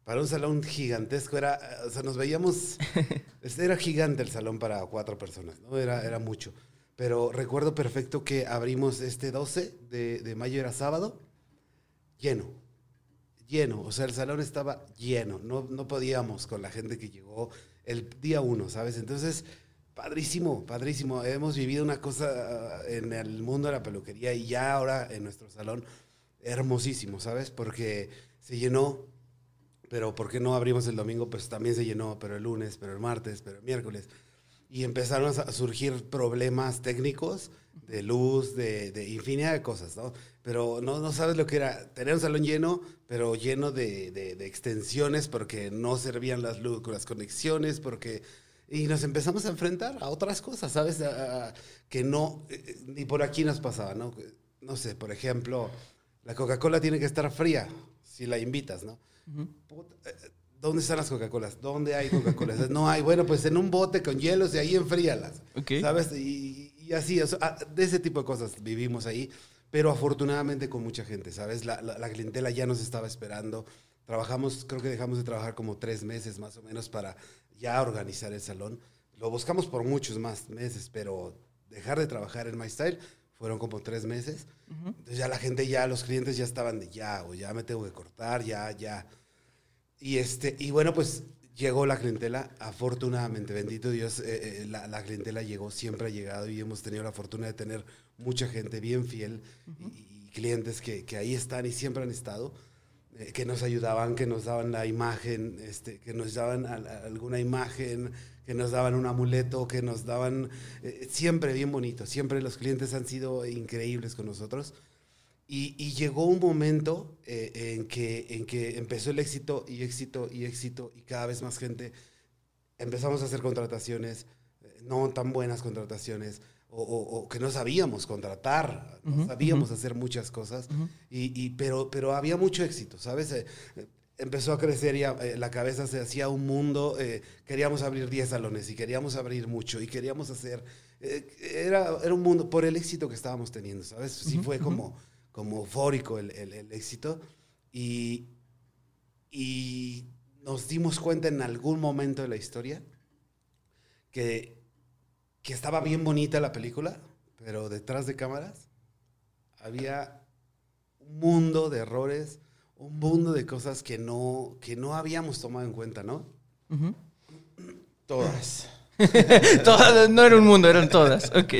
Para un salón gigantesco era, o sea, nos veíamos, este, era gigante el salón para cuatro personas, ¿no? Era, era mucho. Pero recuerdo perfecto que abrimos este 12 de, de mayo, era sábado, lleno, lleno. O sea, el salón estaba lleno, no, no podíamos con la gente que llegó el día uno, ¿sabes? Entonces, padrísimo, padrísimo. Hemos vivido una cosa uh, en el mundo de la peluquería y ya ahora en nuestro salón, hermosísimo, ¿sabes? Porque se llenó, pero ¿por qué no abrimos el domingo? Pues también se llenó, pero el lunes, pero el martes, pero el miércoles. Y empezaron a surgir problemas técnicos de luz, de, de infinidad de cosas, ¿no? Pero no, no sabes lo que era tener un salón lleno, pero lleno de, de- de extensiones porque no servían las luz, las conexiones, porque... Y nos empezamos a enfrentar a otras cosas, ¿sabes? A- a- que no, eh, ni por aquí nos pasaba, ¿no? No sé, por ejemplo, la Coca-Cola tiene que estar fría si la invitas, ¿no? Puta, eh, ¿Dónde están las Coca-Colas? ¿Dónde hay Coca-Colas? No hay. Bueno, pues en un bote con hielos y ahí enfríalas. Ok. ¿Sabes? Y, y así, o sea, ah, de ese tipo de cosas vivimos ahí, pero afortunadamente con mucha gente, ¿sabes? La, la- la clientela ya nos estaba esperando. Trabajamos, creo que dejamos de trabajar como tres meses más o menos para ya organizar el salón. Lo buscamos por muchos más meses, pero dejar de trabajar en MyStyle fueron como tres meses. Entonces ya la gente, ya los clientes ya estaban de ya, o ya me tengo que cortar, ya, ya. Y, este, y bueno, pues llegó la clientela, afortunadamente, bendito Dios, eh, eh, la, la clientela llegó, siempre ha llegado y hemos tenido la fortuna de tener mucha gente bien fiel y, y clientes que, que ahí están y siempre han estado, eh, que nos ayudaban, que nos daban la imagen, este, que nos daban a- alguna imagen, que nos daban un amuleto, que nos daban, siempre bien bonito, siempre los clientes han sido increíbles con nosotros. Y, y llegó un momento eh, en, que, en que empezó el éxito y éxito y éxito y cada vez más gente. Empezamos a hacer contrataciones, eh, no tan buenas contrataciones, o, o- o que no sabíamos contratar, no Ujú, sabíamos ujú. hacer muchas cosas, Ujú. y, y- pero, pero había mucho éxito, ¿sabes? Eh, eh, empezó a crecer y a- eh, la cabeza se hacía un mundo, eh, queríamos abrir 10 salones y queríamos abrir mucho y queríamos hacer, era, era un mundo por el éxito que estábamos teniendo, ¿sabes? Sí fue como, como eufórico el, el- el éxito y, y nos dimos cuenta en algún momento de la historia que, que estaba bien bonita la película, pero detrás de cámaras había un mundo de errores, un mundo de cosas que no, que no habíamos tomado en cuenta, ¿no? Todas. Todas, no era un mundo, eran todas. Ok.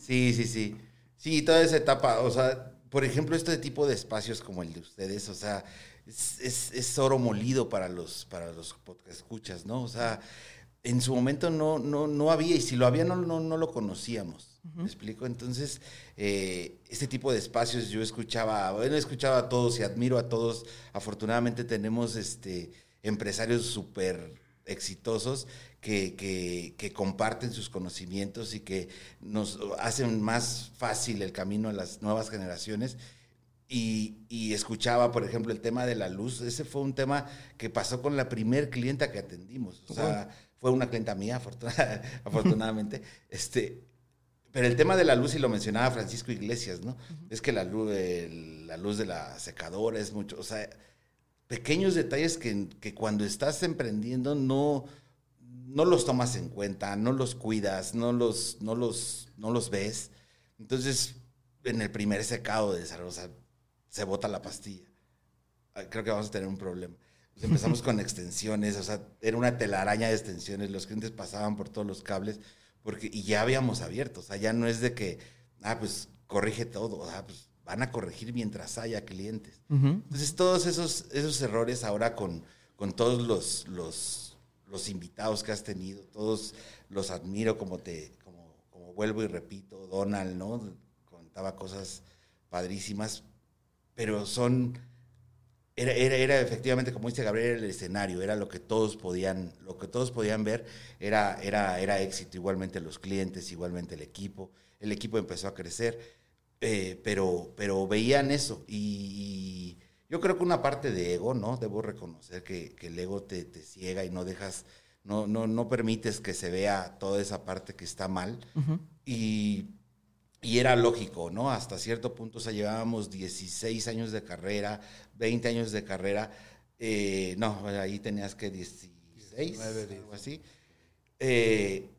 Sí, sí, sí. Sí, toda esa etapa, o sea, por ejemplo, este tipo de espacios como el de ustedes, o sea, es, es- es oro molido para los, para los podcast escuchas, ¿no? O sea, en su momento no, no, no había, y si lo había, no, no, no lo conocíamos. ¿Me explico? Entonces, eh, este tipo de espacios yo escuchaba, bueno, escuchaba a todos y admiro a todos. Afortunadamente tenemos este, empresarios súper exitosos que, que- que comparten sus conocimientos y que nos hacen más fácil el camino a las nuevas generaciones. Y, y escuchaba, por ejemplo, el tema de la luz. Ese fue un tema que pasó con la primer clienta que atendimos. O sea, fue una clienta mía, afortuna- afortunadamente. Este, pero el tema de la luz, y lo mencionaba Francisco Iglesias, ¿no? Es que la luz, el- la luz de la secadora es mucho, o sea, pequeños detalles que, que cuando estás emprendiendo no, no los tomas en cuenta, no los cuidas, no los, no los, no los ves. Entonces, en el primer secado de esa, o sea, se bota la pastilla. Ah, Creo que vamos a tener un problema. Pues empezamos con extensiones, o sea, era una telaraña de extensiones, los clientes pasaban por todos los cables, porque, y ya habíamos abierto, o sea, ya no es de que, ah, pues corrige todo, o sea, pues van a corregir mientras haya clientes. Ujú. Entonces, todos esos, esos errores ahora con, con todos los, los, los invitados que has tenido, todos los admiro, como te, como, como vuelvo y repito, Donald, ¿no? Contaba cosas padrísimas, pero son, era, era, era efectivamente, como dice Gabriel, el escenario, era lo que todos podían, lo que todos podían ver, era, era, era éxito, igualmente los clientes, igualmente el equipo, el equipo empezó a crecer, eh, pero, pero veían eso y, yo creo que una parte de ego, ¿no? Debo reconocer que, que el ego te, te ciega y no dejas, no, no, no permites que se vea toda esa parte que está mal. Y, y era lógico, ¿no? Hasta cierto punto, o sea, llevábamos 16 años de carrera, 20 años de carrera. eh, no, ahí tenías que 16, 19, algo así. Eh,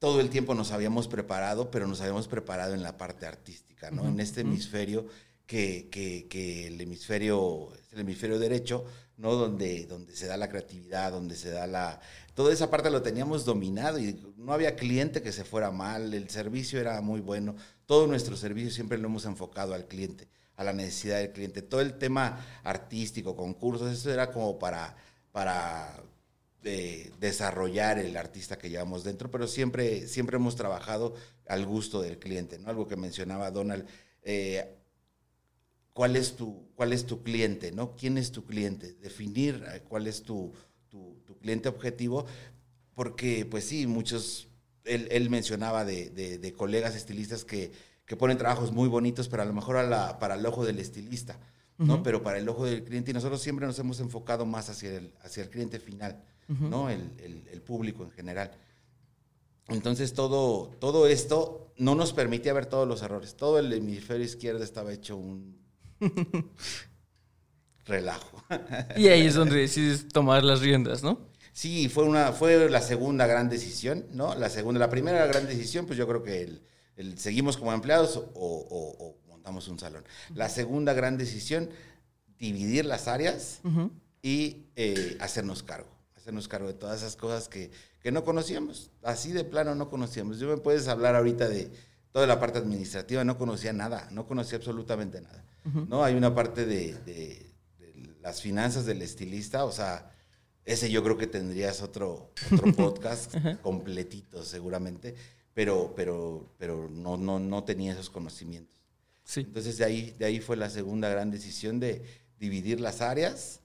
todo el tiempo nos habíamos preparado, pero nos habíamos preparado en la parte artística, ¿no? En este hemisferio que, que- que el hemisferio, es el hemisferio derecho, ¿no? Donde, donde se da la creatividad, donde se da la... Toda esa parte lo teníamos dominado y no había cliente que se fuera mal, el servicio era muy bueno, todo nuestro servicio siempre lo hemos enfocado al cliente, a la necesidad del cliente. Todo el tema artístico, concursos, eso era como para, para de desarrollar el artista que llevamos dentro, pero siempre, siempre hemos trabajado al gusto del cliente, ¿no? Algo que mencionaba Donald, eh, ¿cuál, es tu, ¿cuál es tu cliente, ¿no? ¿Quién es tu cliente? Definir eh, cuál es tu, tu, tu cliente objetivo, porque pues sí, muchos, él, él mencionaba de, de- de colegas estilistas que, que ponen trabajos muy bonitos, pero a lo mejor a la- para el ojo del estilista, ¿no? Pero para el ojo del cliente, y nosotros siempre nos hemos enfocado más hacia el, hacia el cliente final, ¿no? El, el- el público en general. Entonces todo, todo esto no nos permitía ver todos los errores. Todo el hemisferio izquierdo estaba hecho un relajo. Y ahí es donde decides tomar las riendas, ¿no? Sí, fue una, fue la segunda gran decisión, ¿no? La segunda, la primera gran decisión, pues yo creo que el, el seguimos como empleados o, o- o montamos un salón. La segunda gran decisión, dividir las áreas y eh, hacernos cargo, hacernos cargo de todas esas cosas que, que no conocíamos, así de plano no conocíamos. Yo me puedes hablar ahorita de toda la parte administrativa, no conocía nada, no conocía absolutamente nada. ¿no? Hay una parte de, de- de las finanzas del estilista, o sea, ese yo creo que tendrías otro, otro podcast completito seguramente, pero, pero, pero no, no, no tenía esos conocimientos. Sí. Entonces de ahí, de ahí fue la segunda gran decisión de dividir las áreas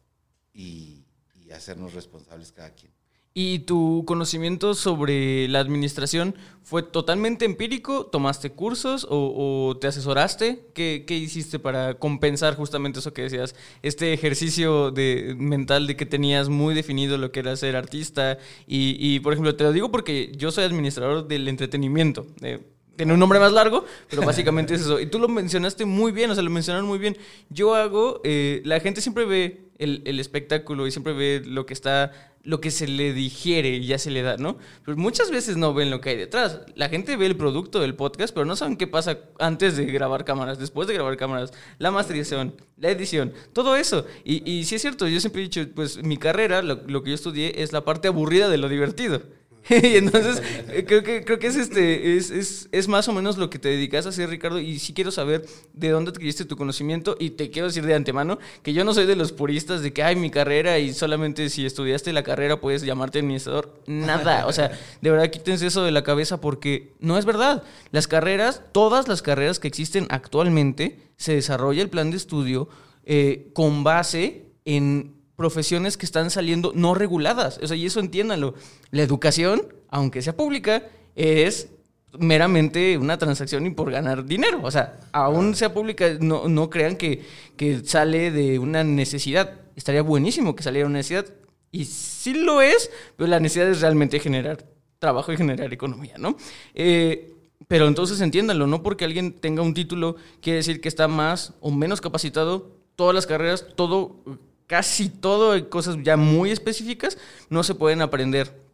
y, y hacernos responsables cada quien. ¿Y tu conocimiento sobre la administración fue totalmente empírico? ¿Tomaste cursos o, te asesoraste? ¿Qué, ¿Qué, hiciste para compensar justamente eso que decías? Este ejercicio de, mental de que tenías muy definido lo que era ser artista. Y, y por ejemplo, te lo digo porque yo soy administrador del entretenimiento. Eh, tiene un nombre más largo, pero básicamente es eso. Y tú lo mencionaste muy bien, o sea, lo mencionaron muy bien. Yo hago, eh, la gente siempre ve el, espectáculo y siempre ve lo que está lo que se le digiere y ya se le da, ¿no? Pero muchas veces no ven lo que hay detrás. La gente ve el producto del podcast, pero no saben qué pasa antes de grabar cámaras, después de grabar cámaras, la masterización, la edición, todo eso. Y, y sí es cierto, yo siempre he dicho, pues mi carrera, lo, lo que yo estudié, es la parte aburrida de lo divertido. y entonces creo que, creo que es, este, es, es, es, más o menos lo que te dedicas a hacer, Ricardo. Y sí quiero saber de dónde adquiriste tu conocimiento. Y te quiero decir de antemano que yo no soy de los puristas de que hay mi carrera y solamente si estudiaste la carrera puedes llamarte administrador. Nada. O sea, de verdad quítense eso de la cabeza porque no es verdad. Las carreras, todas las carreras que existen actualmente, se desarrolla el plan de estudio eh, con base en profesiones que están saliendo no reguladas. O sea, y eso entiéndanlo. La educación, aunque sea pública, es meramente una transacción y por ganar dinero. O sea, aún sea pública, no, no crean que, que sale de una necesidad. Estaría buenísimo que saliera una necesidad. Y sí lo es, pero la necesidad es realmente generar trabajo y generar economía, ¿no? Eh, pero entonces entiéndanlo, no porque alguien tenga un título quiere decir que está más o menos capacitado. Todas las carreras, todo casi todo, cosas ya muy específicas, no se pueden aprender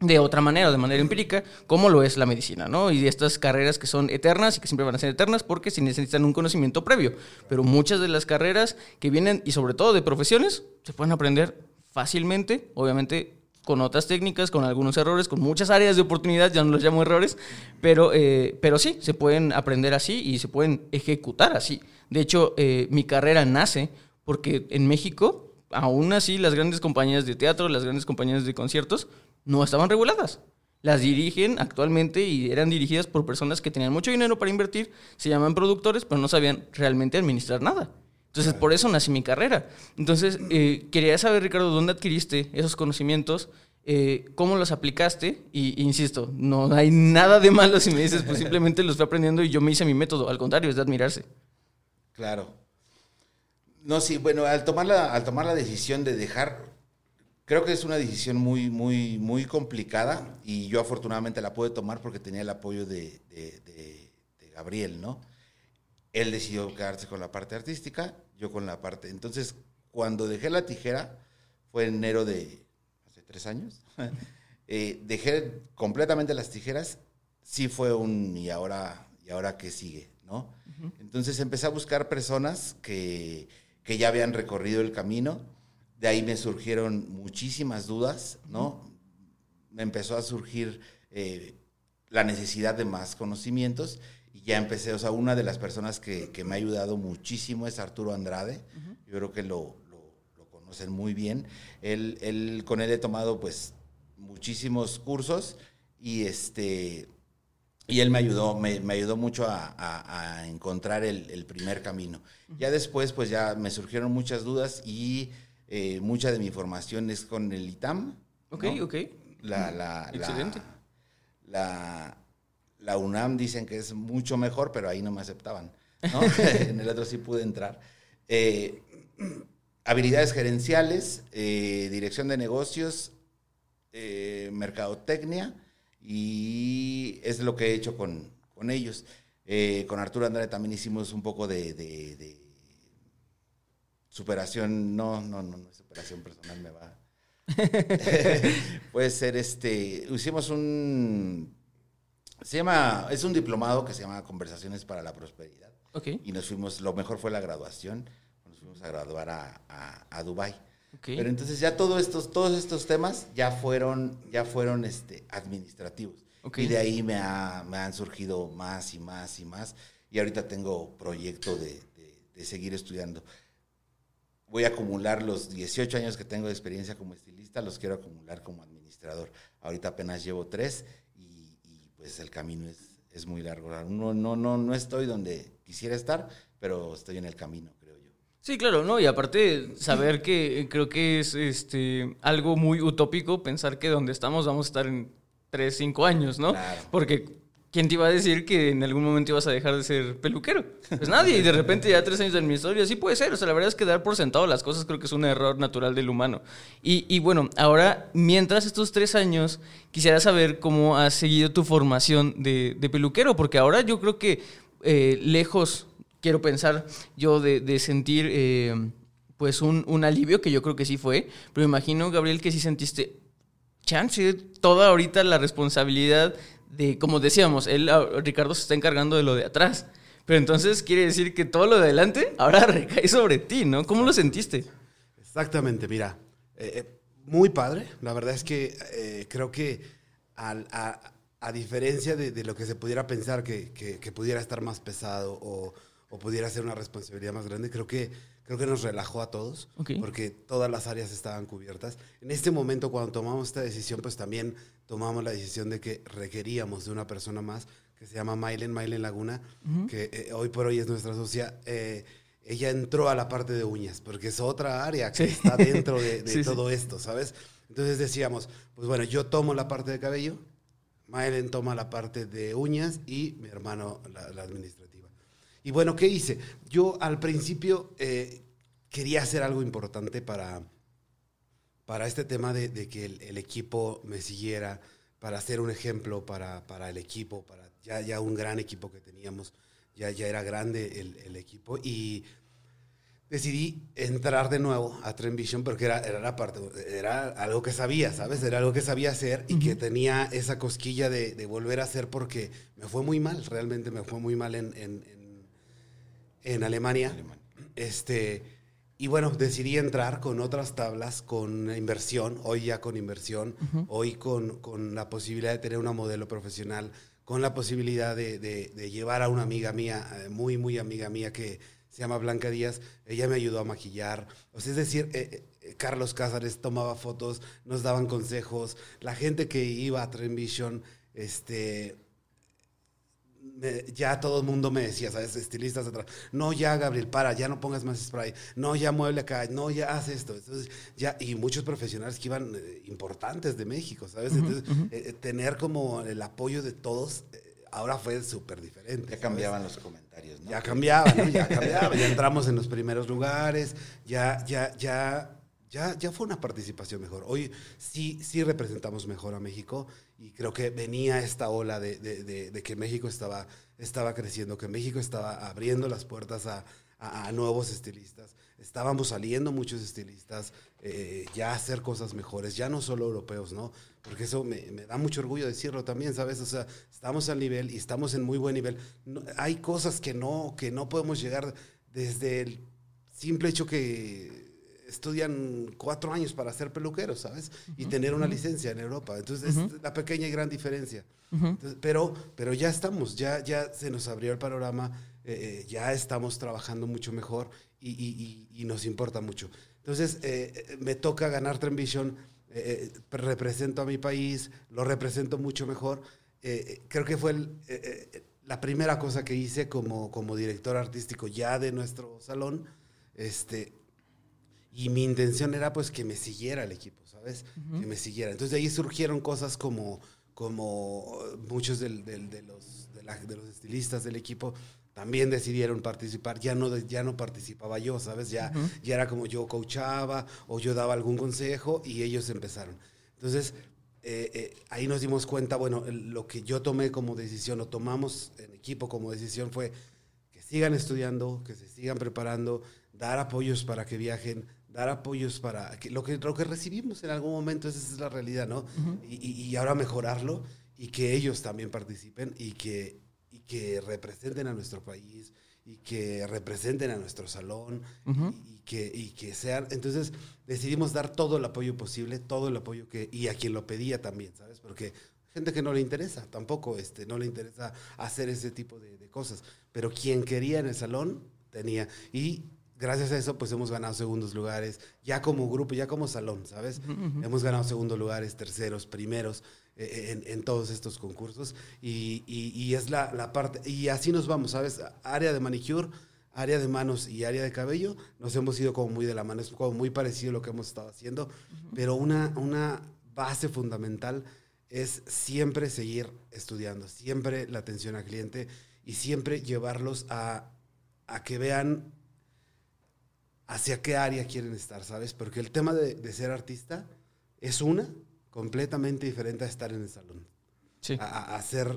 de otra manera, de manera empírica, como lo es la medicina, ¿no? Y estas carreras que son eternas y que siempre van a ser eternas porque se necesitan un conocimiento previo. Pero muchas de las carreras que vienen, y sobre todo de profesiones, se pueden aprender fácilmente, obviamente con otras técnicas, con algunos errores, con muchas áreas de oportunidad, ya no los llamo errores, pero, eh, pero sí, se pueden aprender así y se pueden ejecutar así. De hecho, eh, mi carrera nace porque en México, aún así, las grandes compañías de teatro, las grandes compañías de conciertos, no estaban reguladas. Las dirigen actualmente y eran dirigidas por personas que tenían mucho dinero para invertir, se llaman productores, pero no sabían realmente administrar nada. Entonces, por eso nací mi carrera. Entonces, eh, quería saber, Ricardo, ¿dónde adquiriste esos conocimientos? Eh, ¿Cómo los aplicaste? Y insisto, no hay nada de malo si me dices, pues simplemente los fui aprendiendo y yo me hice mi método. Al contrario, es de admirarse. Claro. No, sí, bueno, al tomar la, al tomar la decisión de dejar, creo que es una decisión muy, muy, muy complicada y yo afortunadamente la pude tomar porque tenía el apoyo de, de, de, de Gabriel, ¿no? Él decidió quedarse con la parte artística, yo con la parte. Entonces, cuando dejé la tijera, fue en enero de hace tres años, eh, dejé completamente las tijeras, sí fue un y ahora, y ahora qué sigue, ¿no? Uh -huh. Entonces empecé a buscar personas que que ya habían recorrido el camino. De ahí me surgieron muchísimas dudas, ¿no? Me empezó a surgir eh, la necesidad de más conocimientos y ya empecé, o sea, una de las personas que, que me ha ayudado muchísimo es Arturo Andrade. Uh -huh. Yo creo que lo, lo, lo conocen muy bien. Él, él, con él he tomado pues muchísimos cursos y este y él me ayudó, me, me ayudó mucho a, a, a encontrar el, el, primer camino. Ya después, pues ya me surgieron muchas dudas y eh, mucha de mi formación es con el ITAM. Ok, ¿no? ok. La, la, Excelente. La, la, UNAM dicen que es mucho mejor, pero ahí no me aceptaban. ¿no? en el otro sí pude entrar. Eh, habilidades gerenciales, eh, dirección de negocios, mercadotecnia y es lo que he hecho con, con ellos. Eh, con Arturo Andrade también hicimos un poco de, de, de, superación, no, no, no, no, superación personal me va. Puede ser este, hicimos un, se llama, es un diplomado que se llama Conversaciones para la Prosperidad. Okay. Y nos fuimos, lo mejor fue la graduación, nos fuimos a graduar a, a, a Dubái. Okay. Pero entonces ya todos estos, todos estos temas ya fueron, ya fueron este, administrativos. Okay. Y de ahí me, ha, me, han surgido más y más y más. Y ahorita tengo proyecto de, de, de, seguir estudiando. Voy a acumular los 18 años que tengo de experiencia como estilista, los quiero acumular como administrador. Ahorita apenas llevo tres y, y pues el camino es, es muy largo. No, no, no, no estoy donde quisiera estar, pero estoy en el camino. Sí, claro, ¿no? Y aparte, saber que creo que es este algo muy utópico pensar que donde estamos vamos a estar en 3, 5 años, ¿no? Claro. Porque ¿quién te iba a decir que en algún momento ibas a dejar de ser peluquero? Pues nadie, y de repente ya tres años en mi historia, sí puede ser. O sea, la verdad es que dar por sentado las cosas creo que es un error natural del humano. Y, y bueno, ahora, mientras estos tres años, quisiera saber cómo has seguido tu formación de, de peluquero, porque ahora yo creo que eh, lejos, quiero pensar yo, de, sentir eh, pues un, alivio, que yo creo que sí fue, pero me imagino, Gabriel, que sí sentiste chance, toda ahorita la responsabilidad de, como decíamos, él, ah, Ricardo se está encargando de lo de atrás. Pero entonces quiere decir que todo lo de adelante ahora recae sobre ti, ¿no? ¿Cómo lo sentiste? Exactamente, mira, eh, eh, muy padre. La verdad es que creo que al- a, a diferencia de, de lo que se pudiera pensar que, que- que pudiera estar más pesado o, o pudiera ser una responsabilidad más grande, creo que, creo que nos relajó a todos porque todas las áreas estaban cubiertas. En este momento, cuando tomamos esta decisión, pues también tomamos la decisión de que requeríamos de una persona más que se llama Mailen, Mailen Laguna, que eh, hoy por hoy es nuestra socia. eh, ella entró a la parte de uñas, porque es otra área que Sí. está dentro de, de Sí, sí. todo esto, ¿sabes? Entonces decíamos, pues bueno, yo tomo la parte de cabello, Mailen toma la parte de uñas y mi hermano la, la administrativa. Y bueno, ¿qué hice? Yo al principio eh, quería hacer algo importante para, para este tema de, de que el, el equipo me siguiera, para ser un ejemplo para, para el equipo, para ya, ya un gran equipo que teníamos, ya, ya era grande el, el equipo y decidí entrar de nuevo a Trend Vision porque era, era la parte, era algo que sabía, ¿sabes? Era algo que sabía hacer y que tenía esa cosquilla de, de volver a hacer porque me fue muy mal, realmente me fue muy mal en, en, en- Alemania. Alemania. Este, y bueno, decidí entrar con otras tablas, con inversión, hoy ya con inversión, hoy con, con la posibilidad de tener una modelo profesional, con la posibilidad de, de- de llevar a una amiga mía, eh, muy, muy amiga mía, que se llama Blanca Díaz, ella me ayudó a maquillar. O sea, es decir, eh, eh, Carlos Cázares tomaba fotos, nos daban consejos, la gente que iba a Trend Vision, este, me- ya todo el mundo me decía, ¿sabes? Estilistas atrás. No, ya, Gabriel, para, ya no pongas más spray. No, ya mueble acá. No, ya haz esto. Entonces, ya, y muchos profesionales que iban eh, importantes de México, ¿sabes? Entonces, eh, eh, tener como el apoyo de todos, eh, ahora fue súper diferente. Ya ¿sabes? cambiaban los comentarios, ¿no? Ya cambiaba, ¿no? Ya cambiaba. Ya entramos en los primeros lugares. Ya, ya, ya, ya, ya fue una participación mejor. Hoy sí, sí representamos mejor a México y creo que venía esta ola de, de- de- que México estaba, estaba creciendo, que México estaba abriendo las puertas a, a- nuevos estilistas. Estábamos saliendo muchos estilistas eh, ya a hacer cosas mejores, ya no solo europeos, ¿no? Porque eso me, me da mucho orgullo decirlo también, ¿sabes? O sea, estamos al nivel y estamos en muy buen nivel. Hay cosas que no, que no podemos llegar desde el simple hecho que estudian cuatro años para ser peluqueros, ¿sabes? Y tener una licencia en Europa. Entonces, es la pequeña y gran diferencia. Entonces, pero, pero ya estamos, ya, ya se nos abrió el panorama, eh, eh, ya estamos trabajando mucho mejor y, y- y- y nos importa mucho. Entonces, eh, eh, me toca ganar Trend Vision, eh, eh, represento a mi país, lo represento mucho mejor. Creo que fue el, la primera cosa que hice como, como director artístico ya de nuestro salón. Este, y mi intención era pues que me siguiera el equipo, ¿sabes? Que me siguiera. Entonces de ahí surgieron cosas como, como muchos del- del- de, los, de, la- de los estilistas del equipo también decidieron participar. Ya no, ya no participaba yo, ¿sabes? Ya, ya era como yo coachaba o yo daba algún consejo y ellos empezaron. Entonces eh, eh, ahí nos dimos cuenta, bueno, lo que yo tomé como decisión o tomamos en equipo como decisión fue que sigan estudiando, que se sigan preparando, dar apoyos para que viajen, dar apoyos para que lo que, lo que recibimos en algún momento, esa es la realidad, ¿no? y, y- y ahora mejorarlo y que ellos también participen y que, y que representen a nuestro país y que representen a nuestro salón y, y que, y que sean... Entonces decidimos dar todo el apoyo posible, todo el apoyo que... y a quien lo pedía también, ¿sabes? Porque gente que no le interesa, tampoco este, no le interesa hacer ese tipo de, de cosas. Pero quien quería en el salón, tenía. Y gracias a eso, pues hemos ganado segundos lugares, ya como grupo, ya como salón, ¿sabes? Hemos ganado segundos lugares, terceros, primeros. eh, en, en todos estos concursos y, y- y es la, la parte, y así nos vamos, ¿sabes? Área de manicure, área de manos y área de cabello, nos hemos ido como muy de la mano, es como muy parecido a lo que hemos estado haciendo, pero una, una base fundamental es siempre seguir estudiando, siempre la atención al cliente y siempre llevarlos a, a que vean hacia qué área quieren estar, ¿sabes? Porque el tema de, de ser artista es una completamente diferente a estar en el salón. Sí. A, a hacer,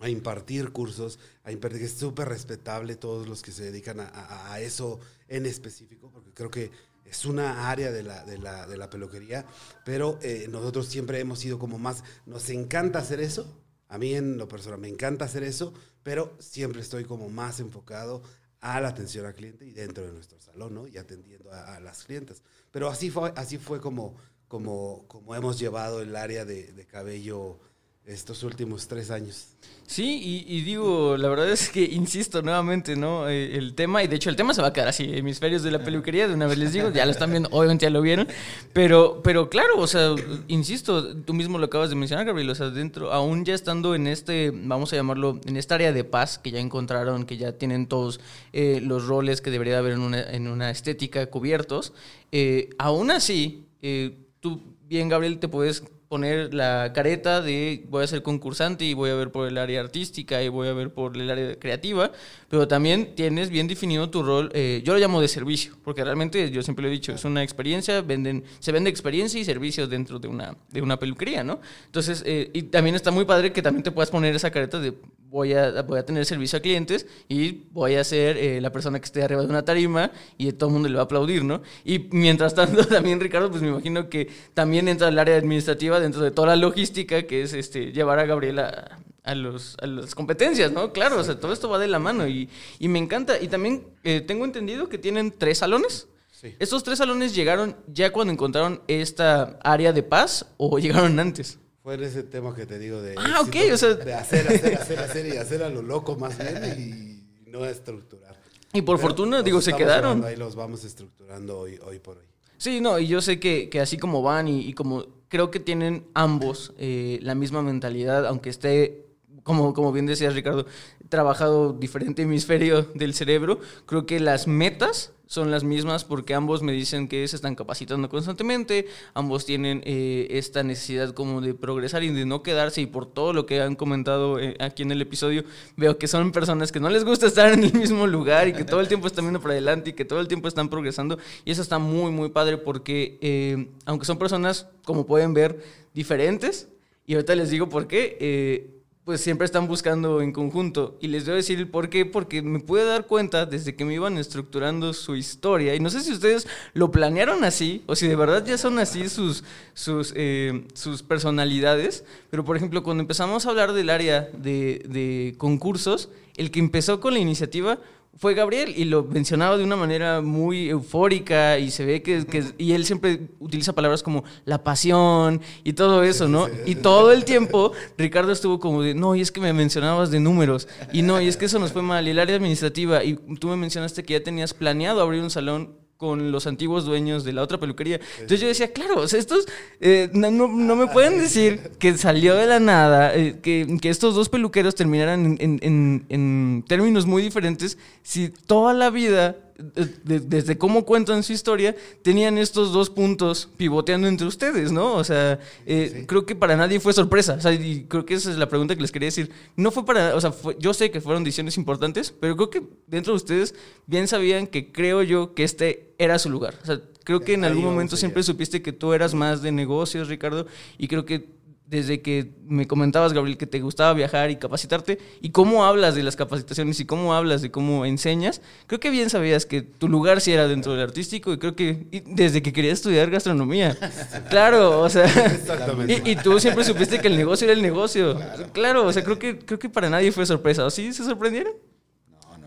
a impartir cursos, a impartir, que es súper respetable todos los que se dedican a, a- a eso en específico, porque creo que es una área de la, de la, de la peluquería, pero eh, nosotros siempre hemos sido como más, nos encanta hacer eso, a mí en lo personal me encanta hacer eso, pero siempre estoy como más enfocado a la atención al cliente y dentro de nuestro salón, ¿no? Y atendiendo a, las clientes. Pero así fue, así fue como, como, como hemos llevado el área de, de cabello estos últimos tres años. Sí, y, y digo, la verdad es que insisto nuevamente, ¿no? Eh, el tema, y de hecho el tema se va a quedar así, hemisferios de la peluquería, de una vez les digo, ya lo están viendo, obviamente ya lo vieron, pero, pero claro, o sea, insisto, tú mismo lo acabas de mencionar, Gabriel, o sea, dentro, aún ya estando en este, vamos a llamarlo, en esta área de paz que ya encontraron, que ya tienen todos eh, los roles que debería haber en una, en una estética cubiertos, eh, aún así, eh, tú bien, Gabriel, te puedes poner la careta de voy a ser concursante y voy a ver por el área artística y voy a ver por el área creativa, pero también tienes bien definido tu rol, eh, yo lo llamo de servicio, porque realmente yo siempre lo he dicho, es una experiencia, venden, se vende experiencia y servicios dentro de una, de una peluquería, ¿no? Entonces, eh, y también está muy padre que también te puedas poner esa careta de voy a, voy a tener servicio a clientes y voy a ser eh, la persona que esté arriba de una tarima y todo el mundo le va a aplaudir, ¿no? Y mientras tanto también, Ricardo, pues me imagino que también entra el área administrativa dentro de toda la logística, que es este llevar a Gabriela a, los, a las competencias, ¿no? Claro, o sea, todo esto va de la mano y, y me encanta. Y también eh, tengo entendido que tienen tres salones. Sí. ¿Estos tres salones llegaron ya cuando encontraron esta área de paz o llegaron antes? Fue en ese tema que te digo de... Ah, éxito, o sea- De hacer, hacer, hacer, hacer y hacer a lo loco más bien y no estructurar. Y por Pero fortuna, digo, se quedaron. Ahí los vamos estructurando hoy, hoy por hoy. Sí, no, y yo sé que, que así como van y, y como creo que tienen ambos eh, la misma mentalidad, aunque esté, como, como bien decías Ricardo, trabajado diferente hemisferio del cerebro, creo que las metas son las mismas porque ambos me dicen que se están capacitando constantemente, ambos tienen eh, esta necesidad como de progresar y de no quedarse y por todo lo que han comentado eh, aquí en el episodio, veo que son personas que no les gusta estar en el mismo lugar y que todo el tiempo están viendo para adelante y que todo el tiempo están progresando y eso está muy muy padre porque eh, aunque son personas como pueden ver diferentes y ahorita les digo por qué, pues siempre están buscando en conjunto. Y les voy a decir el por qué, porque me pude dar cuenta desde que me iban estructurando su historia. Y no sé si ustedes lo planearon así, o si de verdad ya son así sus, sus, eh, personalidades. Pero, por ejemplo, cuando empezamos a hablar del área de concursos, el que empezó con la iniciativa fue Gabriel y lo mencionaba de una manera muy eufórica y se ve que, que- y él siempre utiliza palabras como la pasión y todo eso, ¿no? Y todo el tiempo Ricardo estuvo como de, no, y es que me mencionabas de números y no, y es que eso nos fue mal. Y el área administrativa y tú me mencionaste que ya tenías planeado abrir un salón con los antiguos dueños de la otra peluquería. Entonces yo decía, claro, o sea, estos eh, no, no- no me pueden decir que salió de la nada, eh, que, que estos dos peluqueros terminaran en, en- en- términos muy diferentes si toda la vida, de- desde cómo cuentan su historia, tenían estos dos puntos pivoteando entre ustedes, ¿no? O sea, eh, creo que para nadie fue sorpresa. O sea, y creo que esa es la pregunta que les quería decir. No fue para, o sea, fue- yo sé que fueron decisiones importantes, pero creo que dentro de ustedes bien sabían que creo yo que este era su lugar. O sea, creo que en algún momento siempre supiste que tú eras más de negocios, Ricardo, y creo que desde que me comentabas, Gabriel, que te gustaba viajar y capacitarte, y cómo hablas de las capacitaciones y cómo hablas de cómo enseñas, creo que bien sabías que tu lugar sí era dentro del artístico, y creo que y desde que querías estudiar gastronomía. Claro, o sea, Exactamente. y, y tú siempre supiste que el negocio era el negocio. Claro, o sea, creo que, creo que para nadie fue sorpresa. ¿O sí se sorprendieron?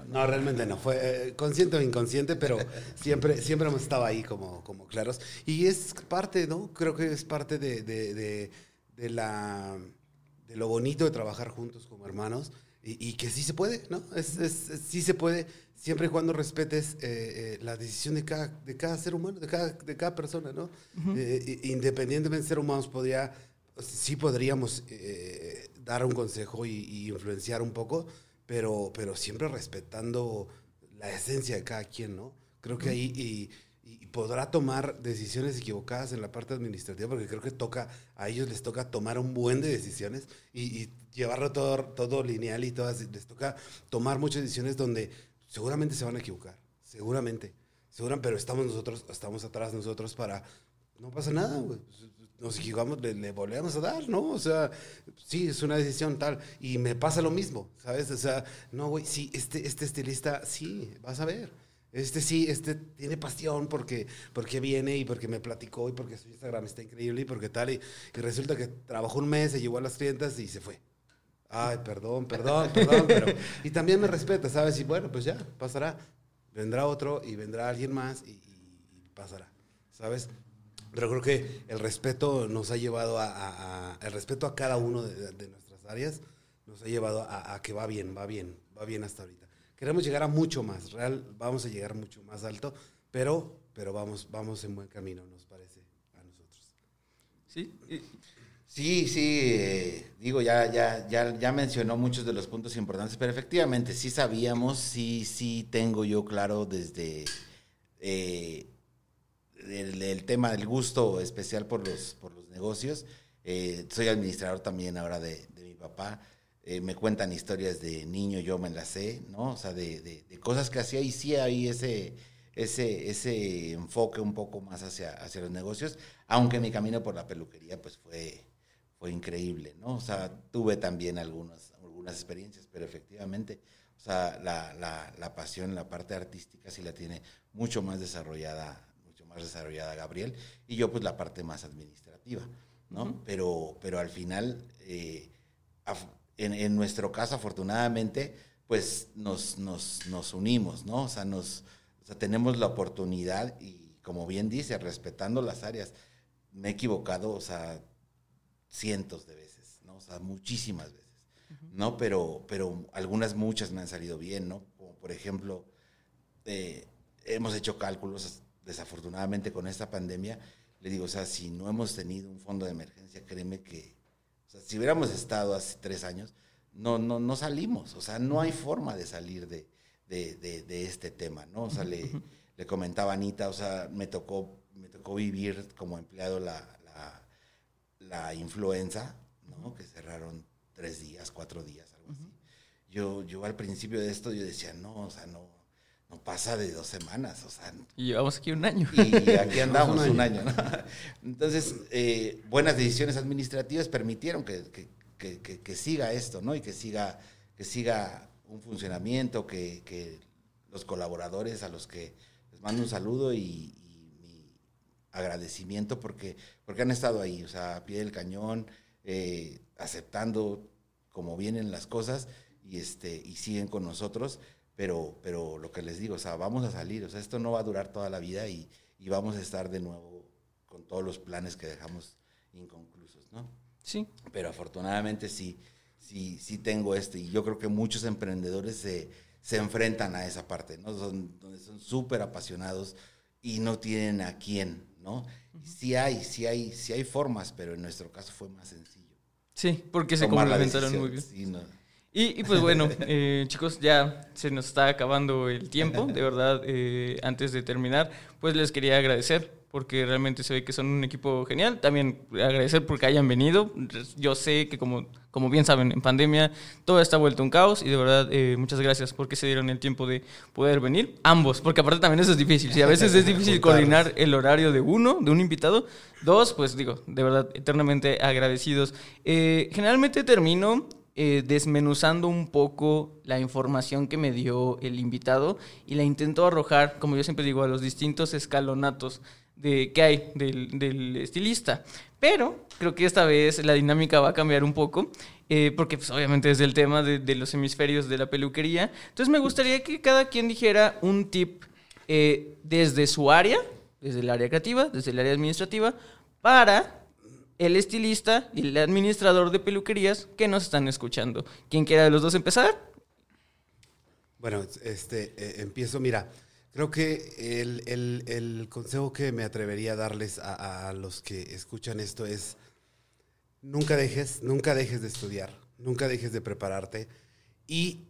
No, realmente no. Fue eh, consciente o inconsciente, pero siempre, siempre hemos estado ahí como, como claros. Y es parte, ¿no? Creo que es parte de, de, de- de la, de lo bonito de trabajar juntos como hermanos y, y que sí se puede, ¿no? Es, es- es- sí se puede siempre y cuando respetes eh, eh, la decisión de cada, de cada ser humano, de cada, de cada persona, ¿no? Eh, independientemente de ser humanos, podría sí podríamos dar un consejo y, y influenciar un poco, pero, pero siempre respetando la esencia de cada quien, ¿no? Creo que ahí y, y podrá tomar decisiones equivocadas en la parte administrativa, porque creo que toca, a ellos les toca tomar un buen de decisiones y, y llevarlo todo, todo lineal y todas, les toca tomar muchas decisiones donde seguramente se van a equivocar, seguramente, seguramente, pero estamos nosotros, estamos atrás nosotros para, no pasa nada, güey. Nos equivocamos, le, le, volvemos a dar, ¿no? O sea, sí, es una decisión tal. Y me pasa lo mismo, ¿sabes? O sea, no, güey, sí, este, este estilista, sí, vas a ver. Este sí, este tiene pasión porque, porque viene y porque me platicó y porque su Instagram está increíble y porque tal. Y, y resulta que trabajó un mes, se llevó a las clientas y se fue. Ay, perdón, perdón, perdón, pero... Y también me respeta, ¿sabes? Y bueno, pues ya, pasará. Vendrá otro y vendrá alguien más y, pasará, ¿sabes? Pero creo que el respeto nos ha llevado a, el respeto a cada uno de, nuestras áreas nos ha llevado a, que va bien, va bien, va bien hasta ahorita. Queremos llegar a mucho más, real, vamos a llegar mucho más alto, pero, pero vamos, vamos en buen camino, nos parece a nosotros. Sí. Sí, sí, eh, digo, ya, ya, ya, ya mencionó muchos de los puntos importantes, pero efectivamente sí sabíamos, sí, sí tengo yo claro desde eh, el, el, tema del gusto especial por los, por los negocios. Eh, soy administrador también ahora de, de mi papá. Eh, me cuentan historias de niño, yo me las sé, ¿no? O sea, de, de, de cosas que hacía y sí hay ese, ese, ese enfoque un poco más hacia, hacia los negocios, aunque mi camino por la peluquería pues fue, fue increíble, ¿no? O sea, tuve también algunas, algunas experiencias, pero efectivamente, o sea, la, la, la pasión, la parte artística sí la tiene mucho más desarrollada más desarrollada Gabriel, y yo pues la parte más administrativa, ¿no? Uh -huh. pero, pero al final, eh, en, en, nuestro caso, afortunadamente, pues nos, nos, nos unimos, ¿no? O sea, nos, o sea, tenemos la oportunidad y, como bien dice, respetando las áreas, me he equivocado, o sea, cientos de veces, ¿no? O sea, muchísimas veces, uh -huh. ¿no? Pero, pero algunas, muchas me han salido bien, ¿no? Como por ejemplo, eh, hemos hecho cálculos desafortunadamente con esta pandemia, le digo, o sea, si no hemos tenido un fondo de emergencia, créeme que, o sea, si hubiéramos estado hace tres años, no, no, no salimos, o sea, no hay forma de salir de, de, de, de este tema, ¿no? O sea, le, le, comentaba a Anita, o sea, me tocó, me tocó vivir como empleado la, la, la influenza, ¿no? Que cerraron tres días, cuatro días, algo así. Yo, yo al principio de esto, yo decía, no, o sea, no, no pasa de dos semanas, o sea. Y llevamos aquí un año. Y aquí andamos un año, ¿no? Entonces, eh, buenas decisiones administrativas permitieron que, que, que, que, siga esto, ¿no? Y que siga, que siga un funcionamiento, que, que los colaboradores a los que les mando un saludo y, y, mi agradecimiento porque, porque han estado ahí, o sea, a pie del cañón, eh, aceptando como vienen las cosas y, este, y siguen con nosotros pero, pero lo que les digo, o sea, vamos a salir, o sea, esto no va a durar toda la vida y, y vamos a estar de nuevo con todos los planes que dejamos inconclusos, ¿no? Sí. Pero afortunadamente sí, sí, sí tengo esto y yo creo que muchos emprendedores se, se enfrentan a esa parte, ¿no? Son, donde son súper apasionados y no tienen a quién, ¿no? Uh -huh. Sí hay, sí hay, sí hay formas, pero en nuestro caso fue más sencillo. Sí, porque se complementaron muy bien. Sí, no, y, y, pues bueno, eh, chicos, ya se nos está acabando el tiempo. De verdad, eh, antes de terminar, pues les quería agradecer porque realmente se ve que son un equipo genial. También agradecer porque hayan venido. Yo sé que como, como bien saben, en pandemia todo está vuelto un caos y de verdad eh, muchas gracias porque se dieron el tiempo de poder venir. Ambos, porque aparte también eso es difícil. Si a veces es difícil coordinar el horario de uno, de un invitado. Dos, pues digo, de verdad, eternamente agradecidos. Eh, generalmente termino eh, desmenuzando un poco la información que me dio el invitado y la intento arrojar, como yo siempre digo, a los distintos escalonatos de que hay del, del estilista. Pero creo que esta vez la dinámica va a cambiar un poco, eh, porque pues, obviamente es el tema de, los hemisferios de la peluquería. Entonces me gustaría que cada quien dijera un tip eh, desde su área, desde el área creativa, desde el área administrativa, para el estilista y el administrador de peluquerías que nos están escuchando. ¿Quién quiera de los dos empezar? Bueno, este, eh, empiezo, mira, creo que el, el, consejo que me atrevería a darles a, a, los que escuchan esto es, nunca dejes, nunca dejes de estudiar, nunca dejes de prepararte y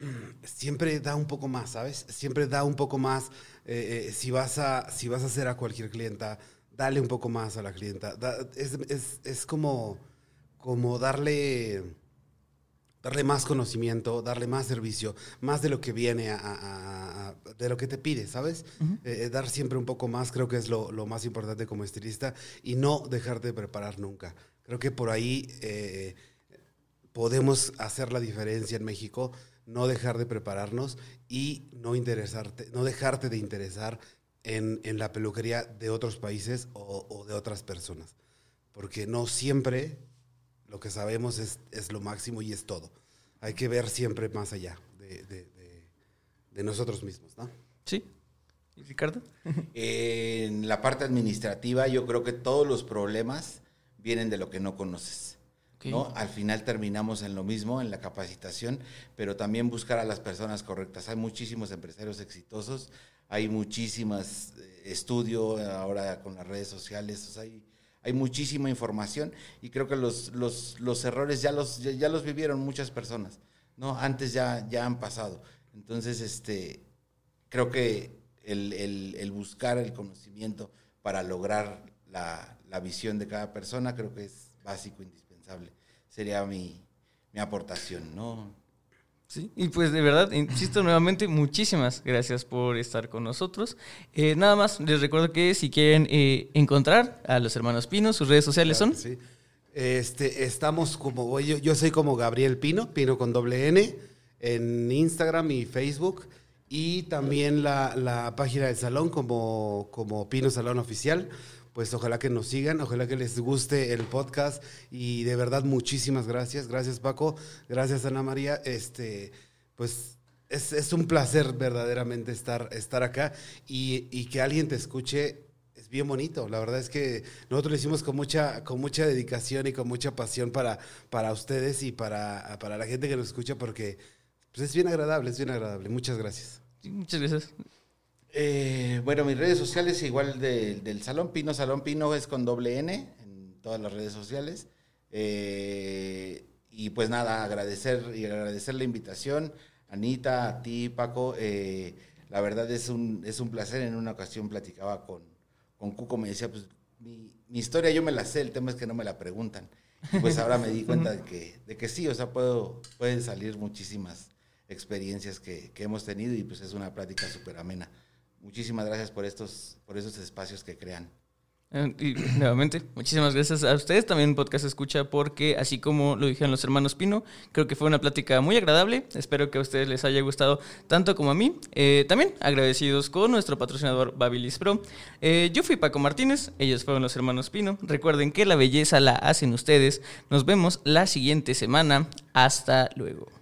siempre da un poco más, ¿sabes? Siempre da un poco más. Eh, eh, si, vas a, si vas a hacer a cualquier clienta, dale un poco más a la clienta. Da- es, es- es como, como darle, darle más conocimiento, darle más servicio, más de lo que viene, a, a- a- de lo que te pide, ¿sabes? Eh, eh, dar siempre un poco más, creo que es lo, lo más importante como estilista y no dejarte de preparar nunca. Creo que por ahí eh, podemos hacer la diferencia en México, no dejar de prepararnos y no interesarte, no dejarte de interesar en, en la peluquería de otros países o, o de otras personas. Porque no siempre lo que sabemos es, es lo máximo y es todo. Hay que ver siempre más allá de, de- de- de nosotros mismos, ¿no? ¿Sí? ¿Y Ricardo? En la parte administrativa, yo creo que todos los problemas vienen de lo que no conoces. ¿no? Al final terminamos en lo mismo, en la capacitación, pero también buscar a las personas correctas. Hay muchísimos empresarios exitosos, hay muchísimas eh, estudio ahora con las redes sociales, hay, muchísima información y creo que los, errores ya los, ya, los vivieron muchas personas, ¿no? Antes ya, ya han pasado. Entonces, este, creo que el buscar el conocimiento para lograr la, la visión de cada persona creo que es básico, indispensable. Sería mi, mi aportación, ¿no? Sí, y pues de verdad, insisto nuevamente, muchísimas gracias por estar con nosotros. Eh, nada más, les recuerdo que si quieren eh, encontrar a los hermanos Pino, sus redes sociales Claro son... sí. Este, estamos como, yo, yo soy como Gabriel Pino, Pino con doble N, en Instagram y Facebook. Y también la, la página del salón como, como Pino Salón Oficial. Pues ojalá que nos sigan, ojalá que les guste el podcast. Y de verdad, muchísimas gracias. Gracias, Paco. Gracias, Ana María. Este, pues es, es un placer verdaderamente estar, estar acá y, y que alguien te escuche es bien bonito. La verdad es que nosotros lo hicimos con mucha, con mucha dedicación y con mucha pasión para, para ustedes y para, para la gente que nos escucha porque pues es bien agradable, es bien agradable. Muchas gracias. Muchas gracias. Eh, bueno, mis redes sociales igual de- del Salón Pino. Salón Pino es con doble N en todas las redes sociales. Eh, y pues nada, agradecer y agradecer la invitación. Anita, a ti, Paco. eh, la verdad es un, es un placer. En una ocasión platicaba con, con Cuco, me decía, pues mi, mi historia yo me la sé, el tema es que no me la preguntan. Y pues ahora me di cuenta de que, de que sí, o sea, puedo, pueden salir muchísimas experiencias que, que hemos tenido y pues es una plática súper amena. Muchísimas gracias por estos, por esos espacios que crean. Eh, Y nuevamente, muchísimas gracias a ustedes. También Podcast Escucha, porque así como lo dijeron los hermanos Pino, creo que fue una plática muy agradable. Espero que a ustedes les haya gustado tanto como a mí. Eh, también agradecidos con nuestro patrocinador Babilis Pro. Eh, yo fui Paco Martínez, ellos fueron los hermanos Pino. Recuerden que la belleza la hacen ustedes. Nos vemos la siguiente semana. Hasta luego.